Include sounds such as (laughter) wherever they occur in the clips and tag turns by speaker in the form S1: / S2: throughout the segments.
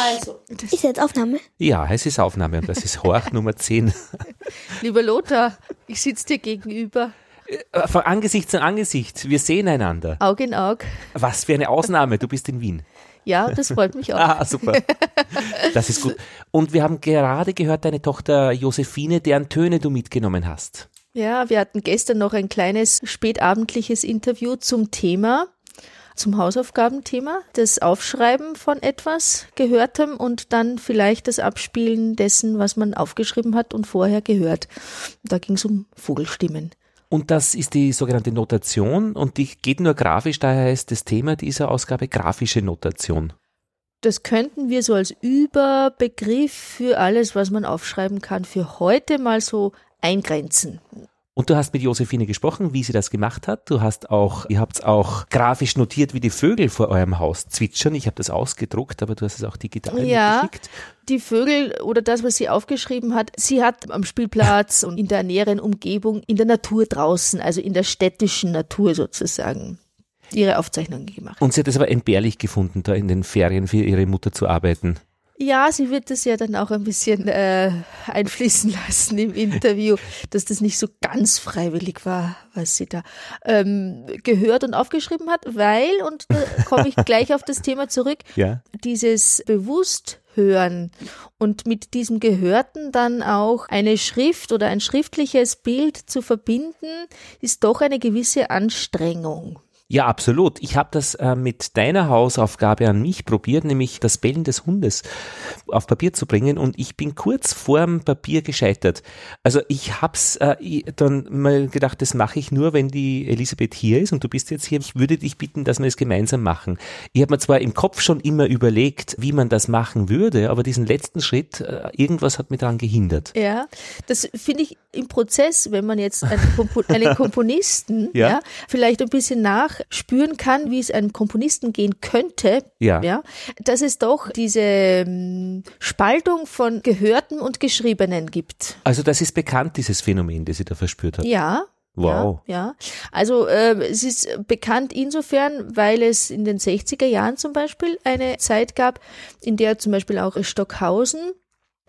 S1: Also,
S2: Ist jetzt Aufnahme?
S3: Ja, es ist Aufnahme und das ist Horch (laughs) Nummer 10.
S1: lieber Lothar, ich sitze dir gegenüber,
S3: Äh, Von Angesicht zu Angesicht, wir sehen einander.
S1: Aug in Aug.
S3: Was für eine Ausnahme, du bist in Wien.
S1: Ja, das freut mich auch. (laughs)
S3: Ah, super. Das ist gut. Und wir haben gerade gehört, deine Tochter Josephine, deren Töne du mitgenommen hast.
S1: Ja, wir hatten gestern noch ein kleines spätabendliches Interview zum Thema, zum Hausaufgabenthema, das Aufschreiben von etwas Gehörtem und dann vielleicht das Abspielen dessen, was man aufgeschrieben hat und vorher gehört. Da ging es um Vogelstimmen.
S3: Und das ist die sogenannte Notation und die geht nur grafisch, daher heißt das Thema dieser Ausgabe grafische Notation.
S1: Das könnten wir so als Überbegriff für alles, was man aufschreiben kann, für heute mal so eingrenzen.
S3: Und du hast mit Josephine gesprochen, wie sie das gemacht hat. Du hast auch, ihr habt auch grafisch notiert, wie die Vögel vor eurem Haus zwitschern. Ich habe das ausgedruckt, aber du hast es auch digital
S1: Ja.
S3: mitgeschickt.
S1: Die Vögel oder das, was sie aufgeschrieben hat, sie hat am Spielplatz (laughs) und in der näheren Umgebung, in der Natur draußen, also in der städtischen Natur sozusagen, ihre Aufzeichnungen gemacht.
S3: Und sie hat es aber entbehrlich gefunden, da in den Ferien für ihre Mutter zu arbeiten.
S1: Ja, sie wird das ja dann auch ein bisschen äh, einfließen lassen im Interview, dass das nicht so ganz freiwillig war, was sie da ähm, gehört und aufgeschrieben hat, weil, und da komme ich gleich auf das Thema zurück,
S3: Ja.
S1: dieses Bewussthören und mit diesem Gehörten dann auch eine Schrift oder ein schriftliches Bild zu verbinden, ist doch eine gewisse Anstrengung.
S3: Ja, absolut. Ich habe das äh, mit deiner Hausaufgabe an mich probiert, nämlich das Bellen des Hundes auf Papier zu bringen und ich bin kurz vorm Papier gescheitert. Also ich hab's äh, dann mal gedacht, das mache ich nur, wenn die Elisabeth hier ist und du bist jetzt hier. Ich würde dich bitten, dass wir es gemeinsam machen. Ich habe mir zwar im Kopf schon immer überlegt, wie man das machen würde, aber diesen letzten Schritt, äh, irgendwas hat mich daran gehindert.
S1: Ja, das finde ich im Prozess, wenn man jetzt einen, Kompo einen (laughs) Komponisten
S3: Ja.
S1: ja. vielleicht ein bisschen nachspüren kann, wie es einem Komponisten gehen könnte,
S3: Ja.
S1: ja, dass es doch diese ähm, Spaltung von Gehörten und Geschriebenen gibt.
S3: Also das ist bekannt, dieses Phänomen, das ich da verspürt habe.
S1: Ja.
S3: Wow.
S1: Ja, ja. Also äh, es ist bekannt insofern, weil es in den 60er Jahren zum Beispiel eine Zeit gab, in der zum Beispiel auch Stockhausen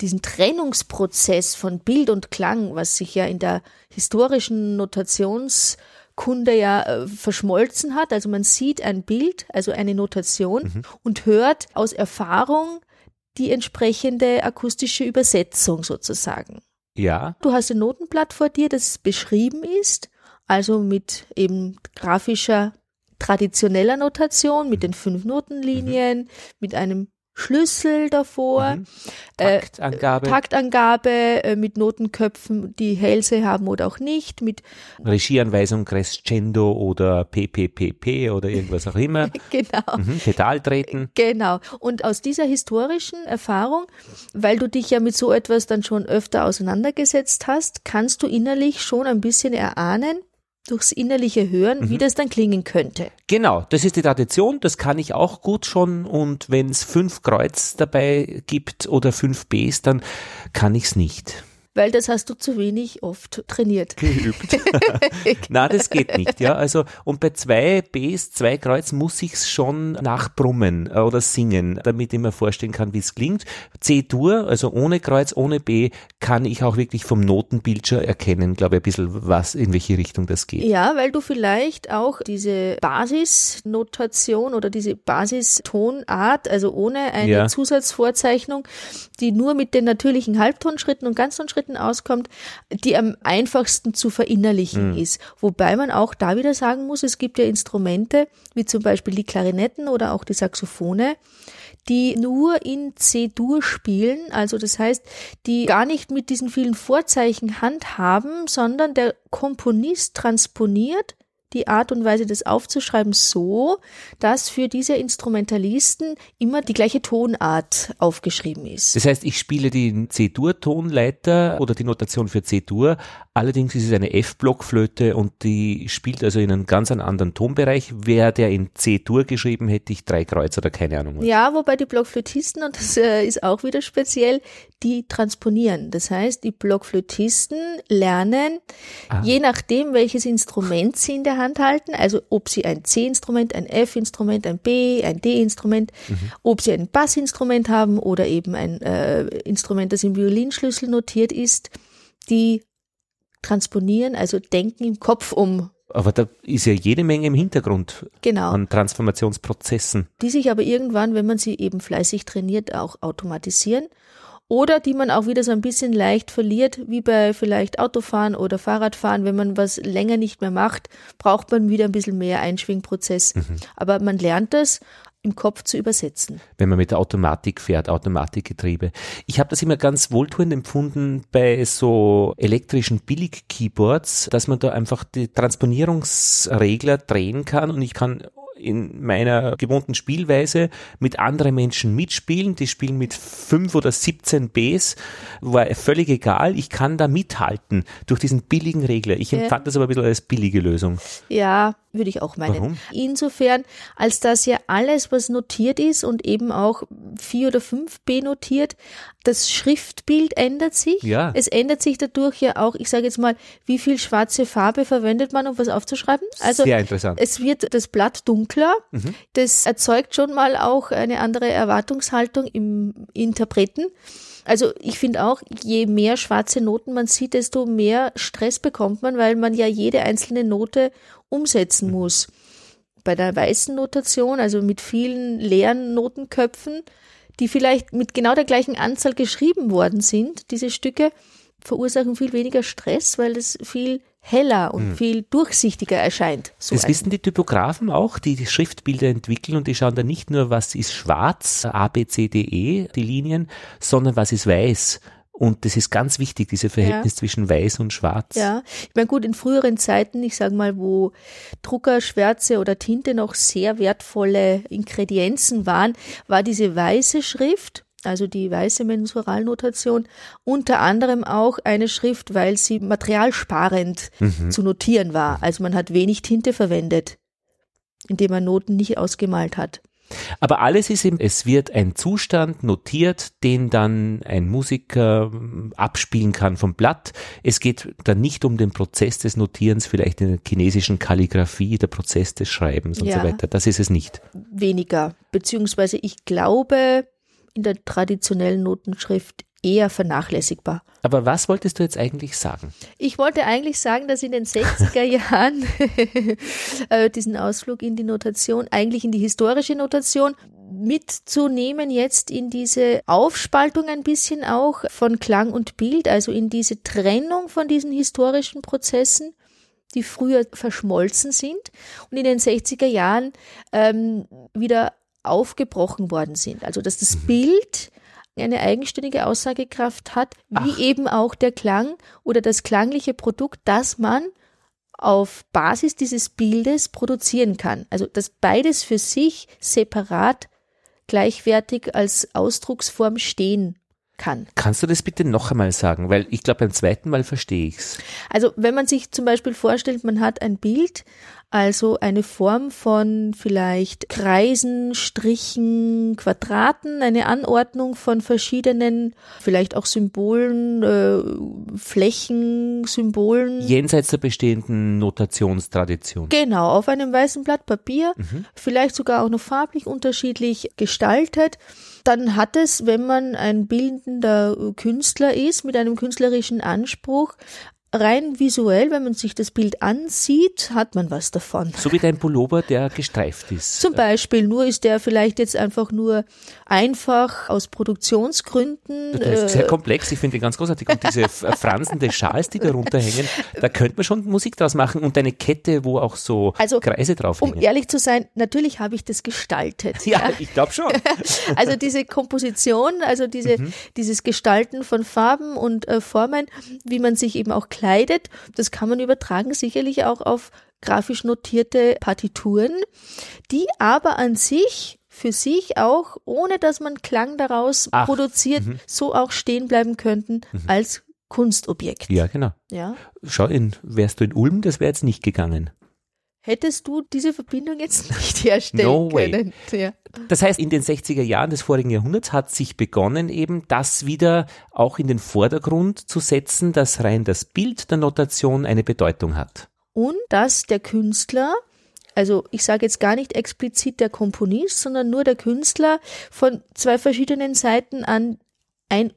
S1: diesen Trennungsprozess von Bild und Klang, was sich ja in der historischen Notationskunde ja äh, verschmolzen hat. Also man sieht ein Bild, also eine Notation und hört aus Erfahrung die entsprechende akustische Übersetzung sozusagen.
S3: Ja.
S1: Du hast ein Notenblatt vor dir, das beschrieben ist, also mit eben grafischer, traditioneller Notation, mit den fünf Notenlinien, mit einem Schlüssel davor,
S3: Mhm.
S1: äh,
S3: Taktangabe.
S1: Taktangabe äh, mit Notenköpfen, die Hälse haben oder auch nicht, mit
S3: Regieanweisung Crescendo oder PPPP oder irgendwas auch immer. (laughs)
S1: genau.
S3: Mhm, Pedal treten.
S1: Genau. Und aus dieser historischen Erfahrung, weil du dich ja mit so etwas dann schon öfter auseinandergesetzt hast, kannst du innerlich schon ein bisschen erahnen, durchs innerliche Hören, wie das dann klingen könnte.
S3: Genau, das ist die Tradition, das kann ich auch gut schon und wenn es fünf Kreuz dabei gibt oder fünf Bs, dann kann ich's nicht.
S1: Weil das hast du zu wenig oft trainiert.
S3: Geübt. (laughs) Na, das geht nicht, ja. Also, und bei zwei Bs, zwei Kreuz muss ich's schon nachbrummen äh, oder singen, damit ich mir vorstellen kann, wie es klingt. C-Dur, also ohne Kreuz, ohne B, kann ich auch wirklich vom Notenbildschirm erkennen, glaube ich, ein bisschen, was, in welche Richtung das geht.
S1: Ja, weil du vielleicht auch diese Basisnotation oder diese Basistonart, also ohne eine
S3: Ja.
S1: Zusatzvorzeichnung, die nur mit den natürlichen Halbtonschritten und Ganztonschritten auskommt, die am einfachsten zu verinnerlichen ist. Wobei man auch da wieder sagen muss, es gibt ja Instrumente, wie zum Beispiel die Klarinetten oder auch die Saxophone, die nur in C-Dur spielen, also das heißt, die gar nicht mit diesen vielen Vorzeichen handhaben, sondern der Komponist transponiert die Art und Weise des Aufzuschreiben so, dass für diese Instrumentalisten immer die gleiche Tonart aufgeschrieben ist.
S3: Das heißt, ich spiele die C-Dur-Tonleiter oder die Notation für C-Dur, Allerdings ist es eine F-Blockflöte und die spielt also in einem ganz anderen Tonbereich. Wer der in C-Dur geschrieben hätte, ich drei Kreuz oder keine Ahnung was.
S1: Ja, wobei die Blockflötisten, und das äh, ist auch wieder speziell, die transponieren. Das heißt, die Blockflötisten lernen, ah. je nachdem, welches Instrument sie in der Hand halten, also ob sie ein C-Instrument, ein F-Instrument, ein B, ein D-Instrument, mhm. ob sie ein Bassinstrument haben oder eben ein äh, Instrument, das im Violinschlüssel notiert ist, die transponieren, also denken im Kopf um.
S3: Aber da ist ja jede Menge im Hintergrund
S1: genau.
S3: an Transformationsprozessen.
S1: Die sich aber irgendwann, wenn man sie eben fleißig trainiert, auch automatisieren oder die man auch wieder so ein bisschen leicht verliert, wie bei vielleicht Autofahren oder Fahrradfahren. Wenn man was länger nicht mehr macht, braucht man wieder ein bisschen mehr Einschwingprozess. Mhm. Aber man lernt das im Kopf zu übersetzen.
S3: Wenn man mit der Automatik fährt, Automatikgetriebe. Ich habe das immer ganz wohltuend empfunden bei so elektrischen Billig-Keyboards, dass man da einfach die Transponierungsregler drehen kann und ich kann in meiner gewohnten Spielweise mit anderen Menschen mitspielen. Die spielen mit fünf oder 17 Bs, war völlig egal. Ich kann da mithalten durch diesen billigen Regler. Ich empfand ja. das aber ein bisschen als billige Lösung.
S1: Ja, würde ich auch meinen. Warum? Insofern, als dass ja alles, was notiert ist und eben auch 4 oder 5b notiert, das Schriftbild ändert sich.
S3: Ja.
S1: Es ändert sich dadurch ja auch, ich sage jetzt mal, wie viel schwarze Farbe verwendet man, um was aufzuschreiben.
S3: Also Sehr interessant.
S1: Es wird das Blatt dunkler. Mhm. Das erzeugt schon mal auch eine andere Erwartungshaltung im Interpreten. Also ich finde auch, je mehr schwarze Noten man sieht, desto mehr Stress bekommt man, weil man ja jede einzelne Note umsetzen mhm. muss. Bei der weißen Notation, also mit vielen leeren Notenköpfen, die vielleicht mit genau der gleichen Anzahl geschrieben worden sind, diese Stücke, verursachen viel weniger Stress, weil es viel heller und mhm. viel durchsichtiger erscheint.
S3: So das wissen die Typografen auch, die die Schriftbilder entwickeln und die schauen da nicht nur, was ist schwarz, A, B, C, D, E, die Linien, sondern was ist weiß. Und das ist ganz wichtig, diese Verhältnis ja. zwischen Weiß und Schwarz.
S1: Ja, ich meine gut, in früheren Zeiten, ich sage mal, wo Drucker, Schwärze oder Tinte noch sehr wertvolle Ingredienzen waren, war diese weiße Schrift, also die weiße Mensuralnotation, unter anderem auch eine Schrift, weil sie materialsparend mhm. zu notieren war. Also man hat wenig Tinte verwendet, indem man Noten nicht ausgemalt hat.
S3: Aber alles ist eben, es wird ein Zustand notiert, den dann ein Musiker ähm, abspielen kann vom Blatt. Es geht dann nicht um den Prozess des Notierens, vielleicht in der chinesischen Kalligrafie, der Prozess des Schreibens und ja, so weiter. Das ist es nicht.
S1: Weniger. Beziehungsweise ich glaube, in der traditionellen Notenschrift eher vernachlässigbar.
S3: Aber was wolltest du jetzt eigentlich sagen?
S1: Ich wollte eigentlich sagen, dass in den 60er (laughs) Jahren (laughs) äh, diesen Ausflug in die Notation, eigentlich in die historische Notation, mitzunehmen jetzt in diese Aufspaltung ein bisschen auch von Klang und Bild, also in diese Trennung von diesen historischen Prozessen die früher verschmolzen sind und in den 60er Jahren ähm, wieder aufgebrochen worden sind. Also dass das mhm. Bild eine eigenständige Aussagekraft hat, wie Ach. eben auch der Klang oder das klangliche Produkt, das man auf Basis dieses Bildes produzieren kann. Also dass beides für sich separat gleichwertig als Ausdrucksform stehen kann.
S3: Kannst du das bitte noch einmal sagen? Weil ich glaube, beim zweiten Mal verstehe ich's.
S1: Also wenn man sich zum Beispiel vorstellt, man hat ein Bild, also eine Form von vielleicht Kreisen, Strichen, Quadraten, eine Anordnung von verschiedenen, vielleicht auch Symbolen, äh, Flächen, Symbolen.
S3: Jenseits der bestehenden Notationstradition.
S1: Genau, auf einem weißen Blatt Papier, mhm. vielleicht sogar auch noch farblich unterschiedlich gestaltet dann hat es, wenn man ein bildender Künstler ist, mit einem künstlerischen Anspruch, rein visuell, wenn man sich das Bild ansieht, hat man was davon.
S3: So wie dein Pullover, der gestreift ist.
S1: Zum Beispiel, nur ist der vielleicht jetzt einfach nur einfach aus Produktionsgründen.
S3: Das ist sehr äh, komplex, ich finde den ganz großartig. Und diese fransen Schals, die da runterhängen, da könnte man schon Musik draus machen und eine Kette, wo auch so also, Kreise drauf.
S1: Um ehrlich zu sein, natürlich habe ich das gestaltet.
S3: Ja, ja. ich glaube schon. (laughs)
S1: also diese Komposition, also diese, mhm. dieses Gestalten von Farben und äh, Formen, wie man sich eben auch kleidet. Das kann man übertragen sicherlich auch auf grafisch notierte Partituren, die aber an sich für sich auch, ohne dass man Klang daraus Ach, produziert, -hmm. so auch stehen bleiben könnten mhm. als Kunstobjekt.
S3: Ja, genau.
S1: Ja.
S3: Schau, in, wärst du in Ulm, das wäre jetzt nicht gegangen.
S1: Hättest du diese Verbindung jetzt (laughs) nicht herstellen
S3: No way.
S1: können. Ja.
S3: Das heißt, in den 60er Jahren des vorigen Jahrhunderts hat sich begonnen, eben das wieder auch in den Vordergrund zu setzen, dass rein das Bild der Notation eine Bedeutung hat.
S1: Und dass der Künstler, also ich sage jetzt gar nicht explizit der Komponist, sondern nur der Künstler von zwei verschiedenen Seiten an ein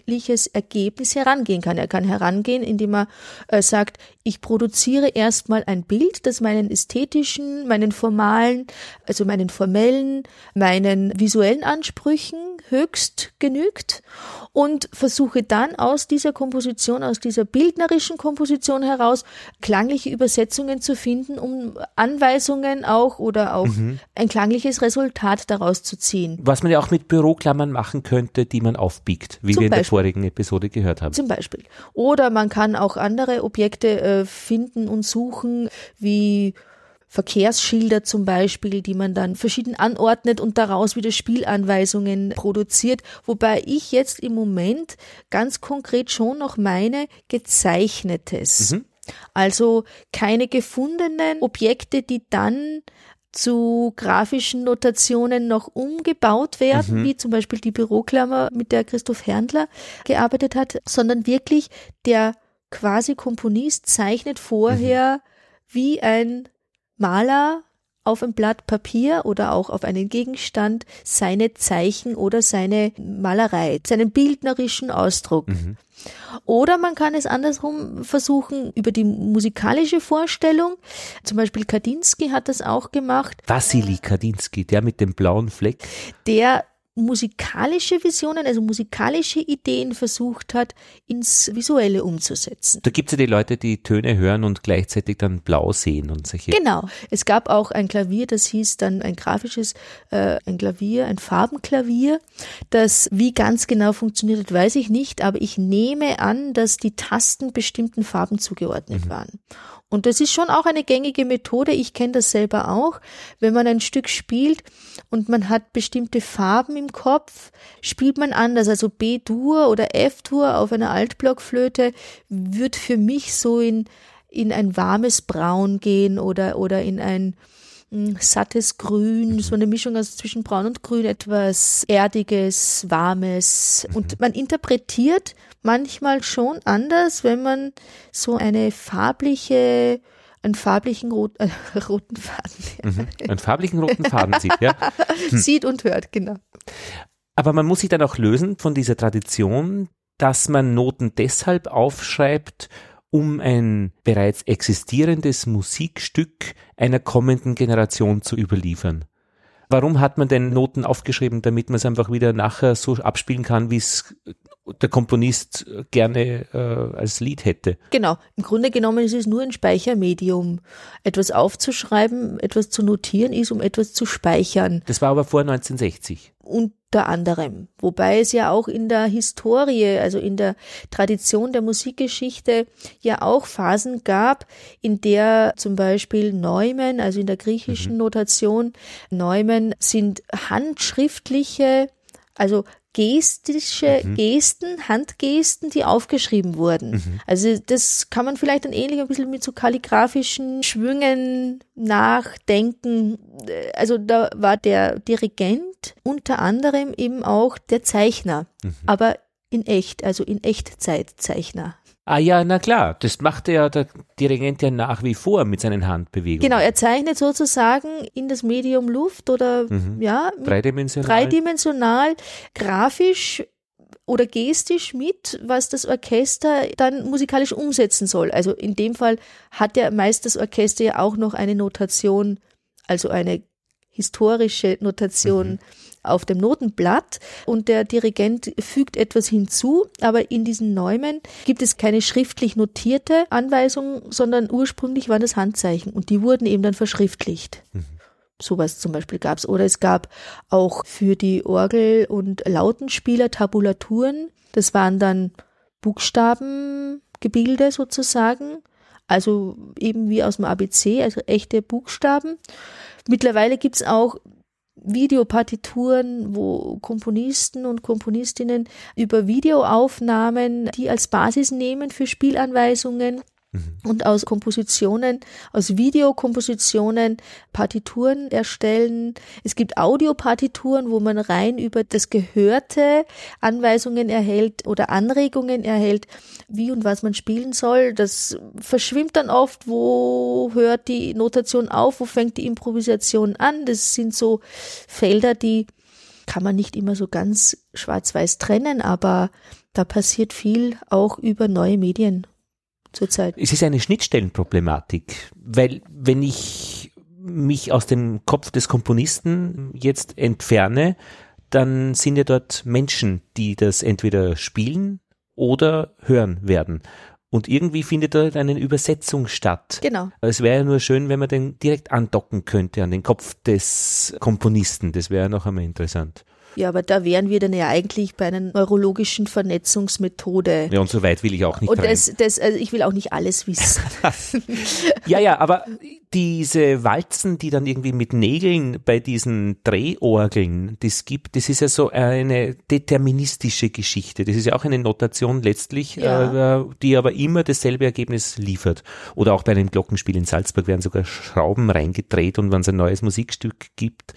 S1: klangliches Ergebnis herangehen kann. Er kann herangehen, indem er äh, sagt, ich produziere erstmal ein Bild, das meinen ästhetischen, meinen formalen, also meinen formellen, meinen visuellen Ansprüchen höchst genügt und versuche dann aus dieser Komposition, aus dieser bildnerischen Komposition heraus klangliche Übersetzungen zu finden, um Anweisungen auch oder auch ein klangliches Resultat daraus zu ziehen.
S3: Was man ja auch mit Büroklammern machen könnte, die man aufbiegt, wie
S1: Zum
S3: wir in der
S1: Beispiel.
S3: vorigen Episode gehört haben.
S1: Zum Beispiel. Oder man kann auch andere Objekte äh, finden und suchen, wie Verkehrsschilder zum Beispiel, die man dann verschieden anordnet und daraus wieder Spielanweisungen produziert. Wobei ich jetzt im Moment ganz konkret schon noch meine gezeichnetes. Also keine gefundenen Objekte, die dann zu grafischen Notationen noch umgebaut werden, wie zum Beispiel die Büroklammer, mit der Christoph Herndler gearbeitet hat, sondern wirklich der quasi Komponist zeichnet vorher wie ein Maler auf ein Blatt Papier oder auch auf einen Gegenstand seine Zeichen oder seine Malerei, seinen bildnerischen Ausdruck. Oder man kann es andersrum versuchen über die musikalische Vorstellung. Zum Beispiel Kandinsky hat das auch gemacht.
S3: Wassili Kandinsky, der mit dem blauen Fleck.
S1: der musikalische Visionen, also musikalische Ideen versucht hat, ins Visuelle umzusetzen.
S3: Da gibt es ja die Leute, die Töne hören und gleichzeitig dann blau sehen und solche.
S1: Genau. Es gab auch ein Klavier, das hieß dann ein grafisches, äh, ein Klavier, ein Farbenklavier. Das wie ganz genau funktioniert hat, weiß ich nicht, aber ich nehme an, dass die Tasten bestimmten Farben zugeordnet waren. Und das ist schon auch eine gängige Methode. Ich kenne das selber auch. Wenn man ein Stück spielt und man hat bestimmte Farben im Kopf, spielt man anders. Also B-Dur oder F-Dur auf einer Altblockflöte wird für mich so in, in ein warmes Braun gehen oder, oder in ein mh, sattes Grün, so eine Mischung aus zwischen Braun und Grün, etwas Erdiges, Warmes. Und man interpretiert manchmal schon anders, wenn man so eine farbliche, einen farblichen rot, äh, (laughs) roten Faden
S3: Einen farblichen roten Faden sieht, ja. (laughs)
S1: sieht und hört, genau.
S3: Aber man muss sich dann auch lösen von dieser Tradition, dass man Noten deshalb aufschreibt, um ein bereits existierendes Musikstück einer kommenden Generation zu überliefern. Warum hat man denn Noten aufgeschrieben, damit man es einfach wieder nachher so abspielen kann, wie es der Komponist gerne äh, als Lied hätte?
S1: Genau. Im Grunde genommen ist es nur ein Speichermedium. Etwas aufzuschreiben, etwas zu notieren ist, um etwas zu speichern.
S3: Das war aber vor 1960.
S1: unter anderem. Wobei es ja auch in der Historie, also in der Tradition der Musikgeschichte ja auch Phasen gab, in der zum Beispiel Neumen, also in der griechischen Notation, Neumen sind handschriftliche, also gestische Gesten, Handgesten, die aufgeschrieben wurden. Also das kann man vielleicht dann ähnlich ein bisschen mit so kalligraphischen Schwüngen nachdenken. Also da war der Dirigent unter anderem eben auch der Zeichner, aber in echt, also in Echtzeitzeichner.
S3: Ah ja, na klar, das macht ja der Dirigent ja nach wie vor mit seinen Handbewegungen.
S1: Genau, er zeichnet sozusagen in das Medium Luft oder ja, mit
S3: Dreidimensional.
S1: dreidimensional, grafisch oder gestisch mit, was das Orchester dann musikalisch umsetzen soll. Also in dem Fall hat ja meist das Orchester ja auch noch eine Notation, also eine historische Notation auf dem Notenblatt und der Dirigent fügt etwas hinzu, aber in diesen Neumen gibt es keine schriftlich notierte Anweisung, sondern ursprünglich waren das Handzeichen und die wurden eben dann verschriftlicht. Sowas zum Beispiel gab's. Oder es gab auch für die Orgel- und Lautenspieler Tabulaturen. Das waren dann Buchstabengebilde sozusagen. Also eben wie aus dem ABC, also echte Buchstaben. Mittlerweile gibt's auch Videopartituren, wo Komponisten und Komponistinnen über Videoaufnahmen die als Basis nehmen für Spielanweisungen Mhm. und aus Kompositionen, aus Videokompositionen Partituren erstellen. Es gibt Audiopartituren, wo man rein über das Gehörte Anweisungen erhält oder Anregungen erhält, wie und was man spielen soll. Das verschwimmt dann oft, wo hört die Notation auf, wo fängt die Improvisation an. Das sind so Felder, die kann man nicht immer so ganz schwarz-weiß trennen, aber da passiert viel auch über neue Medien zurzeit.
S3: Es ist eine Schnittstellenproblematik, weil wenn ich mich aus dem Kopf des Komponisten jetzt entferne, dann sind ja dort Menschen, die das entweder spielen oder hören werden. Und irgendwie findet dort eine Übersetzung statt.
S1: Genau.
S3: Es wäre ja nur schön, wenn man den direkt andocken könnte an den Kopf des Komponisten. Das wäre noch einmal interessant.
S1: Ja, aber da wären wir dann ja eigentlich bei einer neurologischen Vernetzungsmethode.
S3: Ja, und so weit will ich auch nicht
S1: Und das, das, also ich will auch nicht alles wissen. (laughs) (laughs)
S3: ja, ja, aber diese Walzen, die dann irgendwie mit Nägeln bei diesen Drehorgeln, das gibt, das ist ja so eine deterministische Geschichte. Das ist ja auch eine Notation letztlich, ja. äh, die aber immer dasselbe Ergebnis liefert. Oder auch bei einem Glockenspiel in Salzburg werden sogar Schrauben reingedreht und wenn es ein neues Musikstück gibt,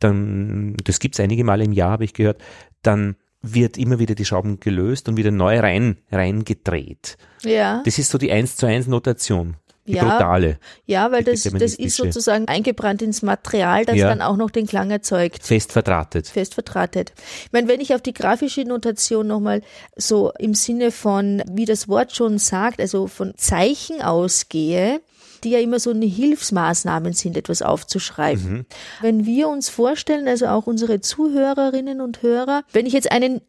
S3: dann, das gibt es einige Male im Jahr, habe ich gehört, dann wird immer wieder die Schrauben gelöst und wieder neu rein, reingedreht.
S1: Ja.
S3: Das ist so die 1 zu 1 Notation. Die ja, brutale.
S1: Ja, weil das, das ist sozusagen eingebrannt ins Material, das ja. dann auch noch den Klang erzeugt.
S3: Fest verdrahtet.
S1: Fest verdrahtet. Ich meine, wenn ich auf die grafische Notation nochmal so im Sinne von, wie das Wort schon sagt, also von Zeichen ausgehe, die ja immer so eine Hilfsmaßnahmen sind, etwas aufzuschreiben. Mhm. Wenn wir uns vorstellen, also auch unsere Zuhörerinnen und Hörer, wenn ich jetzt einen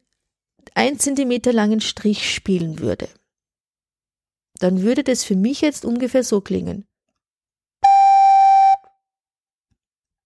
S1: ein Zentimeter langen Strich spielen würde, dann würde das für mich jetzt ungefähr so klingen.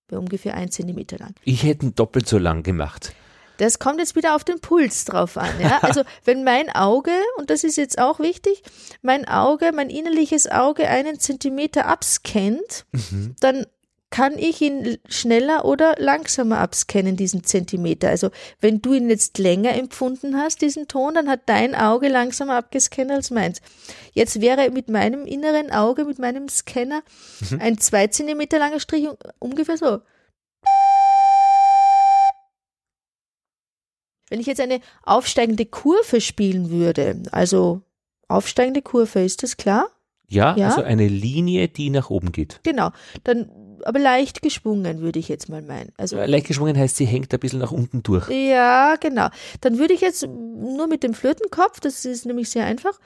S1: Wäre ungefähr ein Zentimeter lang.
S3: Ich hätte ihn doppelt so lang gemacht.
S1: Das kommt jetzt wieder auf den Puls drauf an. Ja? (laughs) Also wenn mein Auge, und das ist jetzt auch wichtig, mein Auge, mein innerliches Auge einen Zentimeter abscannt, mhm. dann kann ich ihn schneller oder langsamer abscannen, diesen Zentimeter. Also wenn du ihn jetzt länger empfunden hast, diesen Ton, dann hat dein Auge langsamer abgescannt als meins. Jetzt wäre mit meinem inneren Auge, mit meinem Scanner, mhm. ein zwei Zentimeter langer Strich ungefähr so. Wenn ich jetzt eine aufsteigende Kurve spielen würde, also aufsteigende Kurve, ist das klar?
S3: Ja, ja, also eine Linie, die nach oben geht.
S1: Genau, dann aber leicht geschwungen, würde ich jetzt mal meinen. Also
S3: leicht geschwungen heißt, sie hängt ein bisschen nach unten durch.
S1: Ja, genau. Dann würde ich jetzt nur mit dem Flötenkopf, das ist nämlich sehr einfach.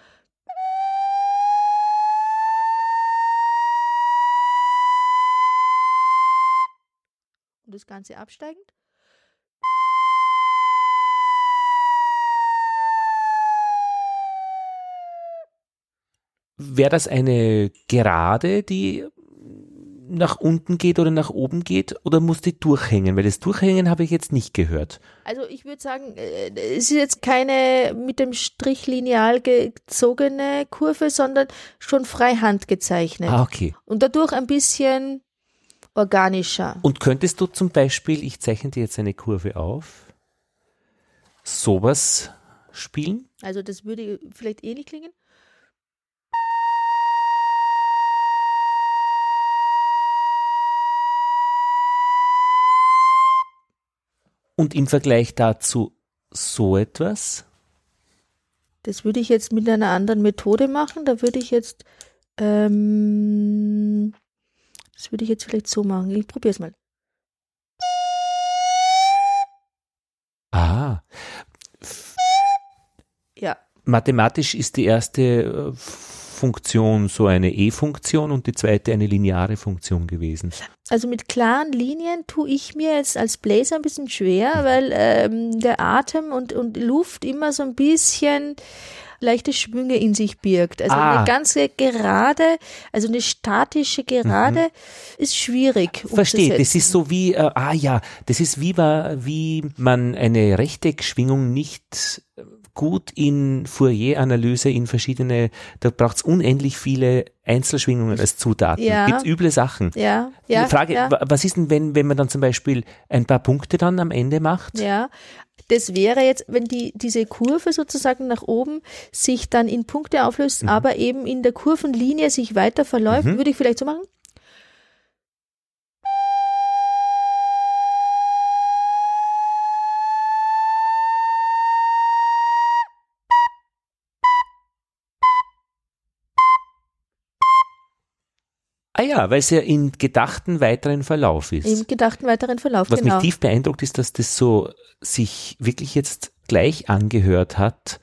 S1: Und das Ganze absteigend.
S3: Wäre das eine Gerade, die nach unten geht oder nach oben geht oder muss die durchhängen? Weil das Durchhängen habe ich jetzt nicht gehört.
S1: Also ich würde sagen, äh, es ist jetzt keine mit dem Strich lineal gezogene Kurve, sondern schon freihand gezeichnet.
S3: Ah, okay.
S1: Und dadurch ein bisschen organischer.
S3: Und könntest du zum Beispiel, ich zeichne dir jetzt eine Kurve auf, sowas spielen?
S1: Also das würde vielleicht ähnlich klingen.
S3: Und im Vergleich dazu so etwas?
S1: Das würde ich jetzt mit einer anderen Methode machen. Da würde ich jetzt, ähm, das würde ich jetzt vielleicht so machen. Ich probiere es mal.
S3: Ah.
S1: Ja.
S3: Mathematisch ist die erste äh, Funktion so eine E-Funktion und die zweite eine lineare Funktion gewesen.
S1: Also mit klaren Linien tue ich mir jetzt als Bläser ein bisschen schwer, mhm. weil ähm, der Atem und, und Luft immer so ein bisschen leichte Schwünge in sich birgt. Also ah. eine ganze Gerade, also eine statische Gerade mhm. ist schwierig.
S3: Verstehe, das ist so wie, äh, ah ja, das ist wie, wie man eine Rechteckschwingung nicht gut in Fourier-Analyse, in verschiedene, da braucht es unendlich viele Einzelschwingungen als Zutaten.
S1: Ja.
S3: Gibt's üble Sachen.
S1: Ja, ja.
S3: Die Frage,
S1: ja.
S3: wa- was ist denn, wenn, wenn man dann zum Beispiel ein paar Punkte dann am Ende macht?
S1: Ja, das wäre jetzt, wenn die, diese Kurve sozusagen nach oben sich dann in Punkte auflöst, aber eben in der Kurvenlinie sich weiter verläuft, würde ich vielleicht so machen.
S3: Ah ja, weil es ja in gedachten weiteren Verlauf ist.
S1: Im gedachten weiteren Verlauf,
S3: Was
S1: genau.
S3: mich tief beeindruckt ist, dass das so sich wirklich jetzt gleich angehört hat,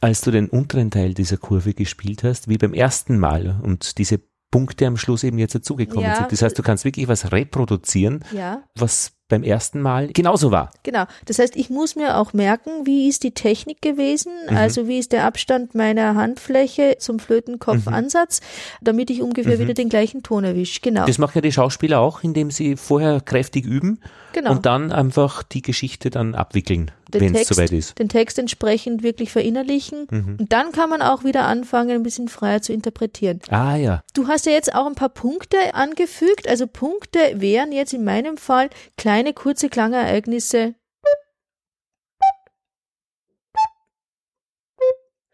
S3: als du den unteren Teil dieser Kurve gespielt hast, wie beim ersten Mal und diese Punkte am Schluss eben jetzt dazugekommen
S1: Ja.
S3: sind. Das heißt, du kannst wirklich was reproduzieren,
S1: ja,
S3: was beim ersten Mal genauso war.
S1: genau. Das heißt, ich muss mir auch merken, wie ist die Technik gewesen,
S3: Mhm.
S1: also wie ist der Abstand meiner Handfläche zum Flötenkopfansatz, damit ich ungefähr wieder den gleichen Ton erwische. Genau.
S3: Mhm. Das machen ja die Schauspieler auch, indem sie vorher kräftig üben
S1: genau.
S3: und dann einfach die Geschichte dann abwickeln, wenn es
S1: Text, den Text entsprechend wirklich verinnerlichen.
S3: Mhm.
S1: Und dann kann man auch wieder anfangen, ein bisschen freier zu interpretieren.
S3: Ah ja,
S1: Du hast ja jetzt auch ein paar Punkte angefügt. Also Punkte wären jetzt in meinem Fall kleine, kurze Klangereignisse.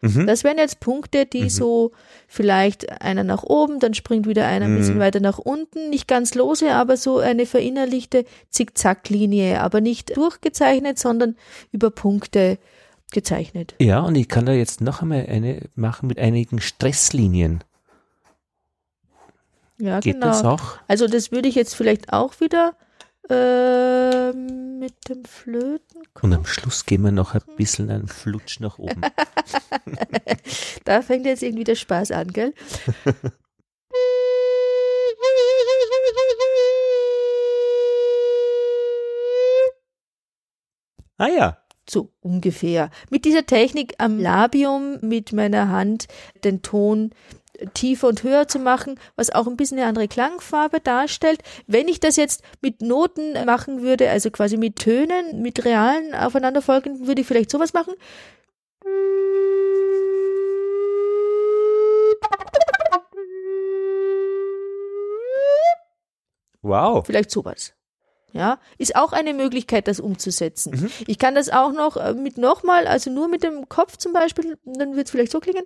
S3: Mhm.
S1: Das wären jetzt Punkte, die so vielleicht einer nach oben, dann springt wieder einer ein bisschen
S3: Mhm.
S1: weiter nach unten. Nicht ganz lose, aber so eine verinnerlichte Zickzacklinie. Aber nicht durchgezeichnet, sondern über Punkte gezeichnet.
S3: ja, und ich kann da jetzt noch einmal eine machen mit einigen Stresslinien.
S1: Ja,
S3: Geht
S1: genau.
S3: das auch?
S1: Also das würde ich jetzt vielleicht auch wieder äh, mit dem Flöten.
S3: Und am Schluss gehen wir noch ein bisschen einen Flutsch nach oben. (laughs)
S1: Da fängt jetzt irgendwie der Spaß an, gell?
S3: ah ja,
S1: So ungefähr. Mit dieser Technik am Labium mit meiner Hand den Ton tiefer und höher zu machen, was auch ein bisschen eine andere Klangfarbe darstellt. Wenn ich das jetzt mit Noten machen würde, also quasi mit Tönen, mit realen aufeinanderfolgenden, würde ich vielleicht sowas machen.
S3: wow.
S1: Vielleicht sowas. Ja, ist auch eine Möglichkeit, das umzusetzen.
S3: Mhm.
S1: Ich kann das auch noch äh, mit nochmal, also nur mit dem Kopf zum Beispiel, dann wird es vielleicht so klingen.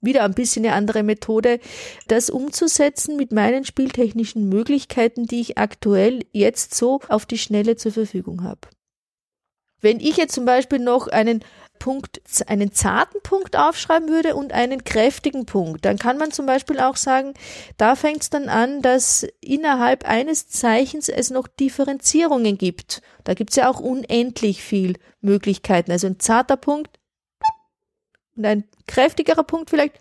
S1: Wieder ein bisschen eine andere Methode, das umzusetzen mit meinen spieltechnischen Möglichkeiten, die ich aktuell jetzt so auf die Schnelle zur Verfügung habe. Wenn ich jetzt zum Beispiel noch einen Punkt, einen zarten Punkt aufschreiben würde und einen kräftigen Punkt, dann kann man zum Beispiel auch sagen, da fängt es dann an, dass innerhalb eines Zeichens es noch Differenzierungen gibt. Da gibt es ja auch unendlich viel Möglichkeiten. Also ein zarter Punkt und ein kräftigerer Punkt vielleicht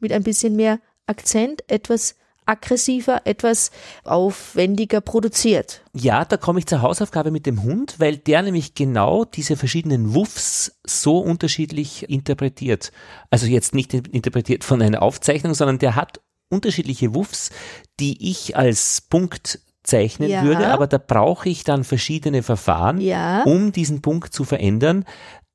S1: mit ein bisschen mehr Akzent, etwas aggressiver, etwas aufwendiger produziert.
S3: Ja, da komme ich zur Hausaufgabe mit dem Hund, weil der nämlich genau diese verschiedenen Wuffs so unterschiedlich interpretiert. Also jetzt nicht interpretiert von einer Aufzeichnung, sondern der hat unterschiedliche Wuffs, die ich als Punkt zeichnen
S1: Ja.
S3: würde, aber da brauche ich dann verschiedene Verfahren,
S1: Ja.
S3: um diesen Punkt zu verändern,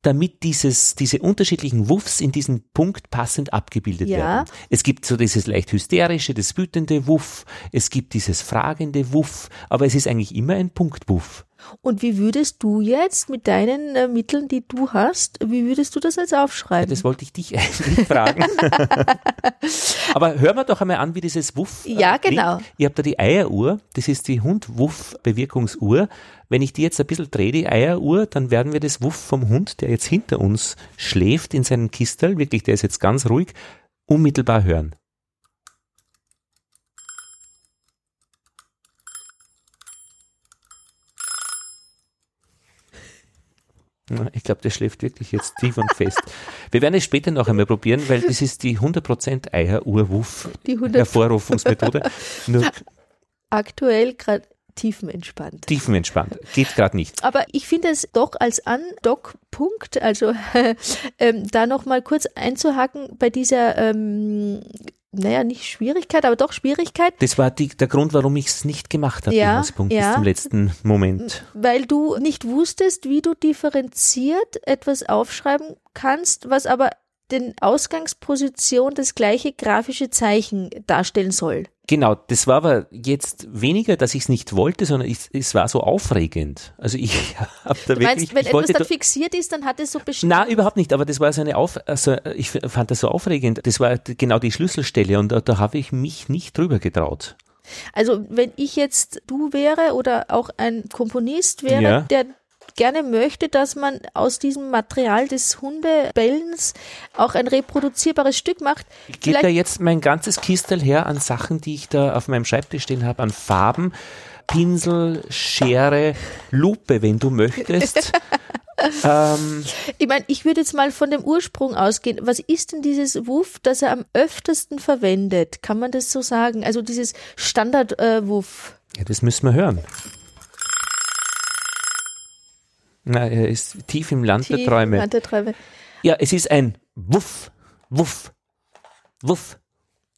S3: damit dieses, diese unterschiedlichen Wuffs in diesen Punkt passend abgebildet
S1: Ja.
S3: werden. Es gibt so dieses leicht hysterische, das wütende Wuff, es gibt dieses fragende Wuff, aber es ist eigentlich immer ein Punktwuff.
S1: Und wie würdest du jetzt mit deinen äh, Mitteln, die du hast, wie würdest du das jetzt
S3: Ja,
S1: aufschreiben?
S3: das wollte ich dich (laughs) eigentlich fragen. (laughs) Aber hören wir doch einmal an, wie dieses Wuff. äh,
S1: Ja,
S3: klingt.
S1: genau.
S3: Ich habe da die Eieruhr, das ist die Hund-Wuff-Bewirkungsuhr. Wenn ich die jetzt ein bisschen drehe, die Eieruhr, dann werden wir das Wuff vom Hund, der jetzt hinter uns schläft in seinem Kistel, wirklich, der ist jetzt ganz ruhig, unmittelbar hören. Ich glaube, der schläft wirklich jetzt tief und fest. Wir werden es später noch einmal probieren, weil das ist die 100% Eieruhr-Wuff
S1: Die 100
S3: Hervorrufungsmethode. Nur (laughs)
S1: aktuell gerade tiefenentspannt.
S3: tiefenentspannt. Geht gerade nicht.
S1: Aber ich finde es doch als Andockpunkt, also (laughs) ähm, da nochmal kurz einzuhaken bei dieser ähm, naja, nicht Schwierigkeit, aber doch Schwierigkeit.
S3: Das war die, der Grund, warum ich es nicht gemacht habe,
S1: Ja,
S3: Punkt,
S1: ja.
S3: bis zum letzten Moment.
S1: Weil du nicht wusstest, wie du differenziert etwas aufschreiben kannst, was aber den Ausgangsposition das gleiche grafische Zeichen darstellen soll.
S3: Genau, das war aber jetzt weniger, dass ich es nicht wollte, sondern ich, es war so aufregend. Also ich (laughs) habe da
S1: Du
S3: wirklich,
S1: meinst, wenn
S3: ich
S1: etwas dann
S3: da-
S1: fixiert ist, dann hat es so bestimmt.
S3: Na, überhaupt nicht, aber das war so eine Auf, also ich fand das so aufregend. Das war genau die Schlüsselstelle und da, da habe ich mich nicht drüber getraut.
S1: Also wenn ich jetzt du wäre oder auch ein Komponist wäre,
S3: Ja.
S1: der gerne möchte, dass man aus diesem Material des Hundebellens auch ein reproduzierbares Stück macht.
S3: Geht da jetzt mein ganzes Kistel her an Sachen, die ich da auf meinem Schreibtisch stehen habe, an Farben, Pinsel, Schere, Lupe, wenn du möchtest. (laughs) ähm,
S1: Ich meine, ich würde jetzt mal von dem Ursprung ausgehen. Was ist denn dieses Wuff, das er am öftesten verwendet? Kann man das so sagen? Also dieses Standard-Wuff.
S3: ja, das müssen wir hören. Na, er ist tief im Land der Träume.
S1: Land der Träume.
S3: Ja, es ist ein Wuff, Wuff, Wuff,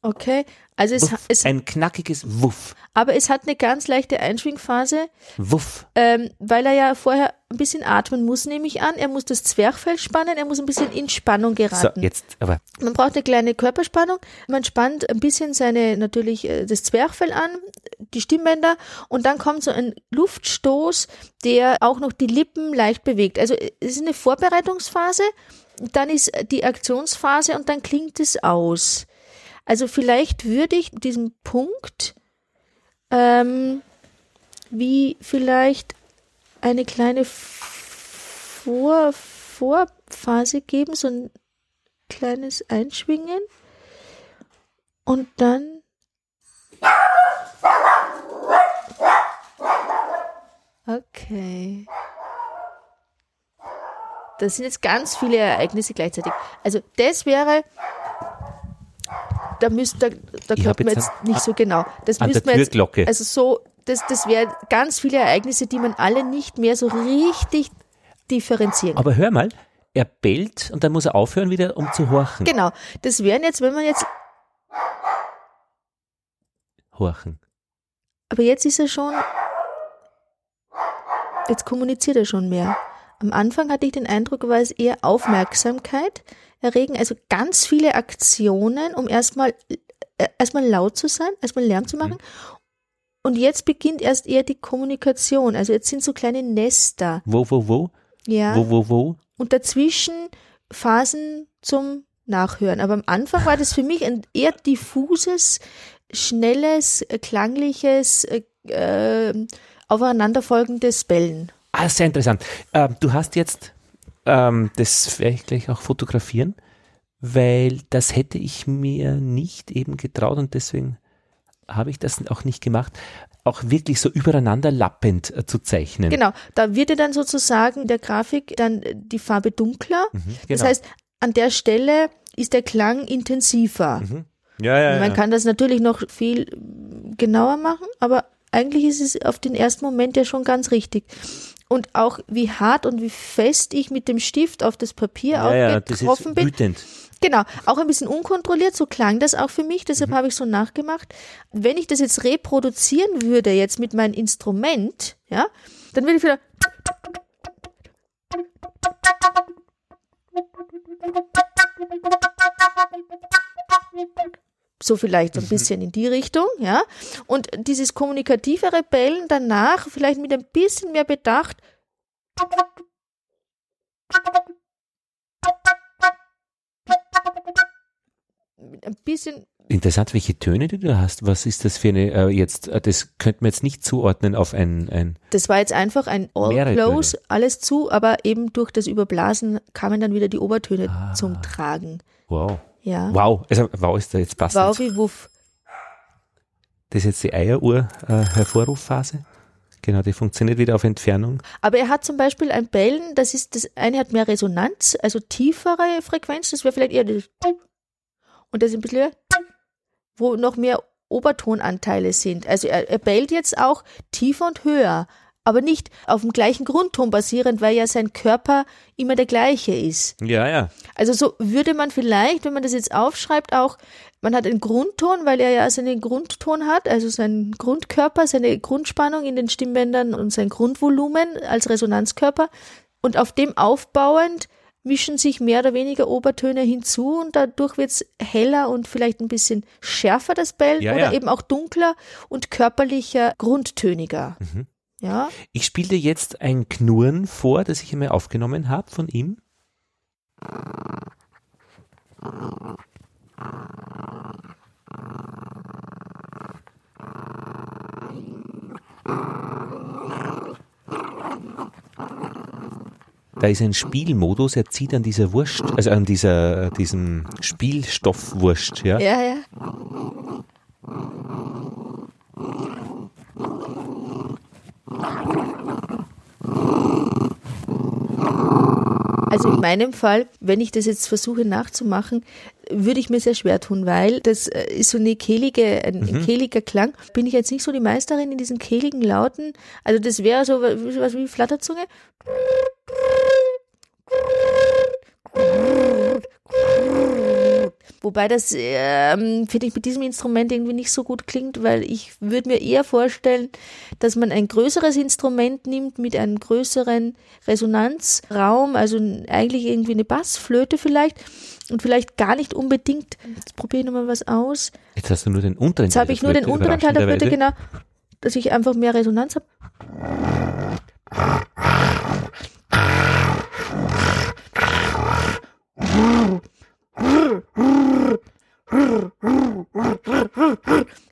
S1: Okay, also es,
S3: Wuff.
S1: es,
S3: ein knackiges Wuff,
S1: aber es hat eine ganz leichte Einschwingphase,
S3: Wuff.
S1: ähm, weil er ja vorher ein bisschen atmen muss, nehme ich an. Er muss das Zwerchfell spannen, er muss ein bisschen in Spannung
S3: So,
S1: geraten.
S3: jetzt, aber
S1: Man braucht eine kleine Körperspannung. Man spannt ein bisschen seine, natürlich äh, das Zwerchfell an, die Stimmbänder und dann kommt so ein Luftstoß, der auch noch die Lippen leicht bewegt. Also äh, es ist eine Vorbereitungsphase, dann ist die Aktionsphase und dann klingt es aus. Also vielleicht würde ich diesen Punkt ähm, wie vielleicht eine kleine Vor Vorphase geben, so ein kleines Einschwingen und dann okay. Das sind jetzt ganz viele Ereignisse gleichzeitig. Also das wäre da müsste da, da könnte man
S3: jetzt
S1: jetzt nicht so genau. Das
S3: an der
S1: müsste man jetzt
S3: Türglocke.
S1: also so das das wäre ganz viele Ereignisse, die man alle nicht mehr so richtig differenzieren kann.
S3: Aber hör mal, er bellt und dann muss er aufhören wieder, um zu horchen.
S1: Genau. Das wären jetzt, wenn man jetzt
S3: Horchen.
S1: Aber jetzt ist er schon, jetzt kommuniziert er schon mehr. Am Anfang hatte ich den Eindruck, war es eher Aufmerksamkeit erregen, also ganz viele Aktionen, um erstmal äh, erstmal laut zu sein, erstmal Lärm zu machen. Und jetzt beginnt erst eher die Kommunikation. Also jetzt sind so kleine Nester,
S3: Wo, wo, wo?
S1: ja,
S3: Wo, wo, wo?
S1: und dazwischen Phasen zum Nachhören. Aber am Anfang war das für mich ein eher diffuses, schnelles, äh, klangliches, äh, äh, aufeinanderfolgendes Bellen.
S3: Ah, sehr interessant. Ähm, du hast jetzt, ähm, das werde ich gleich auch fotografieren, weil das hätte ich mir nicht eben getraut und deswegen habe ich das auch nicht gemacht, auch wirklich so übereinander lappend äh, zu zeichnen.
S1: Genau, da wird ja dann sozusagen in der Grafik dann äh, die Farbe dunkler.
S3: Mhm,
S1: Das
S3: genau.
S1: heißt, an der Stelle ist der Klang intensiver.
S3: Mhm. ja, ja,
S1: Man
S3: ja.
S1: kann das natürlich noch viel mm, genauer machen, aber eigentlich ist es auf den ersten Moment ja schon ganz richtig. Und auch wie hart und wie fest ich mit dem Stift auf das Papier
S3: ja, ja, das
S1: aufgetroffen
S3: ist
S1: bin.
S3: wütend.
S1: Genau, auch ein bisschen unkontrolliert, so klang das auch für mich,
S3: Mhm.
S1: deshalb habe ich so nachgemacht. Wenn ich das jetzt reproduzieren würde, jetzt mit meinem Instrument, ja, dann würde ich wieder. So vielleicht so ein bisschen in die Richtung, ja. Und dieses kommunikative Rebellen danach vielleicht mit ein bisschen mehr Bedacht. Mit ein bisschen
S3: Interessant, welche Töne du da hast. Was ist das für eine, äh, jetzt, äh, das könnte man jetzt nicht zuordnen auf ein, ein
S1: Das war jetzt einfach ein All Close, alles zu, aber eben durch das Überblasen kamen dann wieder die Obertöne
S3: Ah.
S1: zum Tragen.
S3: wow.
S1: Ja.
S3: Wow, also wow ist da jetzt passend.
S1: Wow wie Wuff.
S3: Das ist jetzt die Eieruhr-Hervorrufphase. genau, die funktioniert wieder auf Entfernung.
S1: Aber er hat zum Beispiel ein Bellen, das ist, das eine hat mehr Resonanz, also tiefere Frequenz, das wäre vielleicht eher das und das ist ein bisschen höher, wo noch mehr Obertonanteile sind. Also er, er bellt jetzt auch tiefer und höher aber nicht auf dem gleichen Grundton basierend, weil ja sein Körper immer der gleiche ist.
S3: Ja, ja.
S1: Also so würde man vielleicht, wenn man das jetzt aufschreibt, auch, man hat einen Grundton, weil er ja seinen Grundton hat, also seinen Grundkörper, seine Grundspannung in den Stimmbändern und sein Grundvolumen als Resonanzkörper. Und auf dem aufbauend mischen sich mehr oder weniger Obertöne hinzu und dadurch wird es heller und vielleicht ein bisschen schärfer, das Bellen,
S3: Ja,
S1: oder
S3: ja.
S1: eben auch dunkler und körperlicher, grundtöniger.
S3: Mhm.
S1: Ja,
S3: Ich spiele dir jetzt ein Knurren vor, das ich einmal aufgenommen habe von ihm. Da ist ein Spielmodus, er zieht an dieser Wurst, also an dieser, diesem Spielstoffwurst, ja.
S1: ja, ja. Also in meinem Fall, wenn ich das jetzt versuche nachzumachen, würde ich mir sehr schwer tun, weil das äh, ist so eine kehlige, ein, ein kehliger Klang. Bin ich jetzt nicht so die Meisterin in diesen kehligen Lauten. Also das wäre so was wie Flatterzunge. Wobei das, ähm, finde ich, mit diesem Instrument irgendwie nicht so gut klingt, weil ich würde mir eher vorstellen, dass man ein größeres Instrument nimmt mit einem größeren Resonanzraum, also eigentlich irgendwie eine Bassflöte vielleicht und vielleicht gar nicht unbedingt, jetzt probiere ich nochmal was aus.
S3: Jetzt hast du nur den unteren
S1: Jetzt habe ich nur den unteren Teil der Flöte, genau, dass ich einfach mehr Resonanz habe.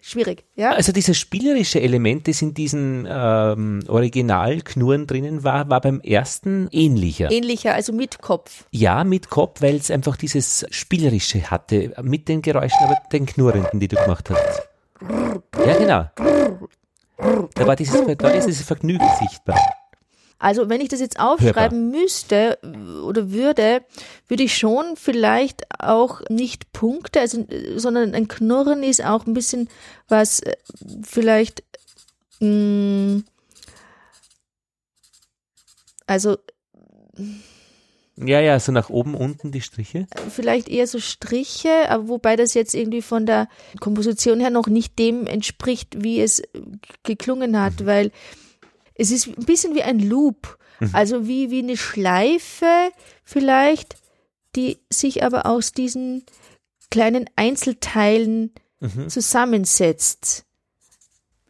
S1: Schwierig, ja?
S3: Also dieses spielerische Element, das in diesen ähm, Originalknurren drinnen war, war beim ersten ähnlicher.
S1: Ähnlicher, also mit Kopf.
S3: Ja, mit Kopf, weil es einfach dieses Spielerische hatte, mit den Geräuschen, aber den Knurrenden, die du gemacht hast. Ja, genau. Da war dieses, da war dieses Vergnügen sichtbar.
S1: Also wenn ich das jetzt aufschreiben müsste oder würde, würde ich schon vielleicht auch nicht Punkte, also, sondern ein Knurren ist auch ein bisschen was äh, vielleicht, mh, also
S3: Ja, ja, so nach oben, unten die Striche.
S1: vielleicht eher so Striche, aber wobei das jetzt irgendwie von der Komposition her noch nicht dem entspricht, wie es geklungen hat, weil es ist ein bisschen wie ein Loop, also wie, wie eine Schleife vielleicht, die sich aber aus diesen kleinen Einzelteilen zusammensetzt.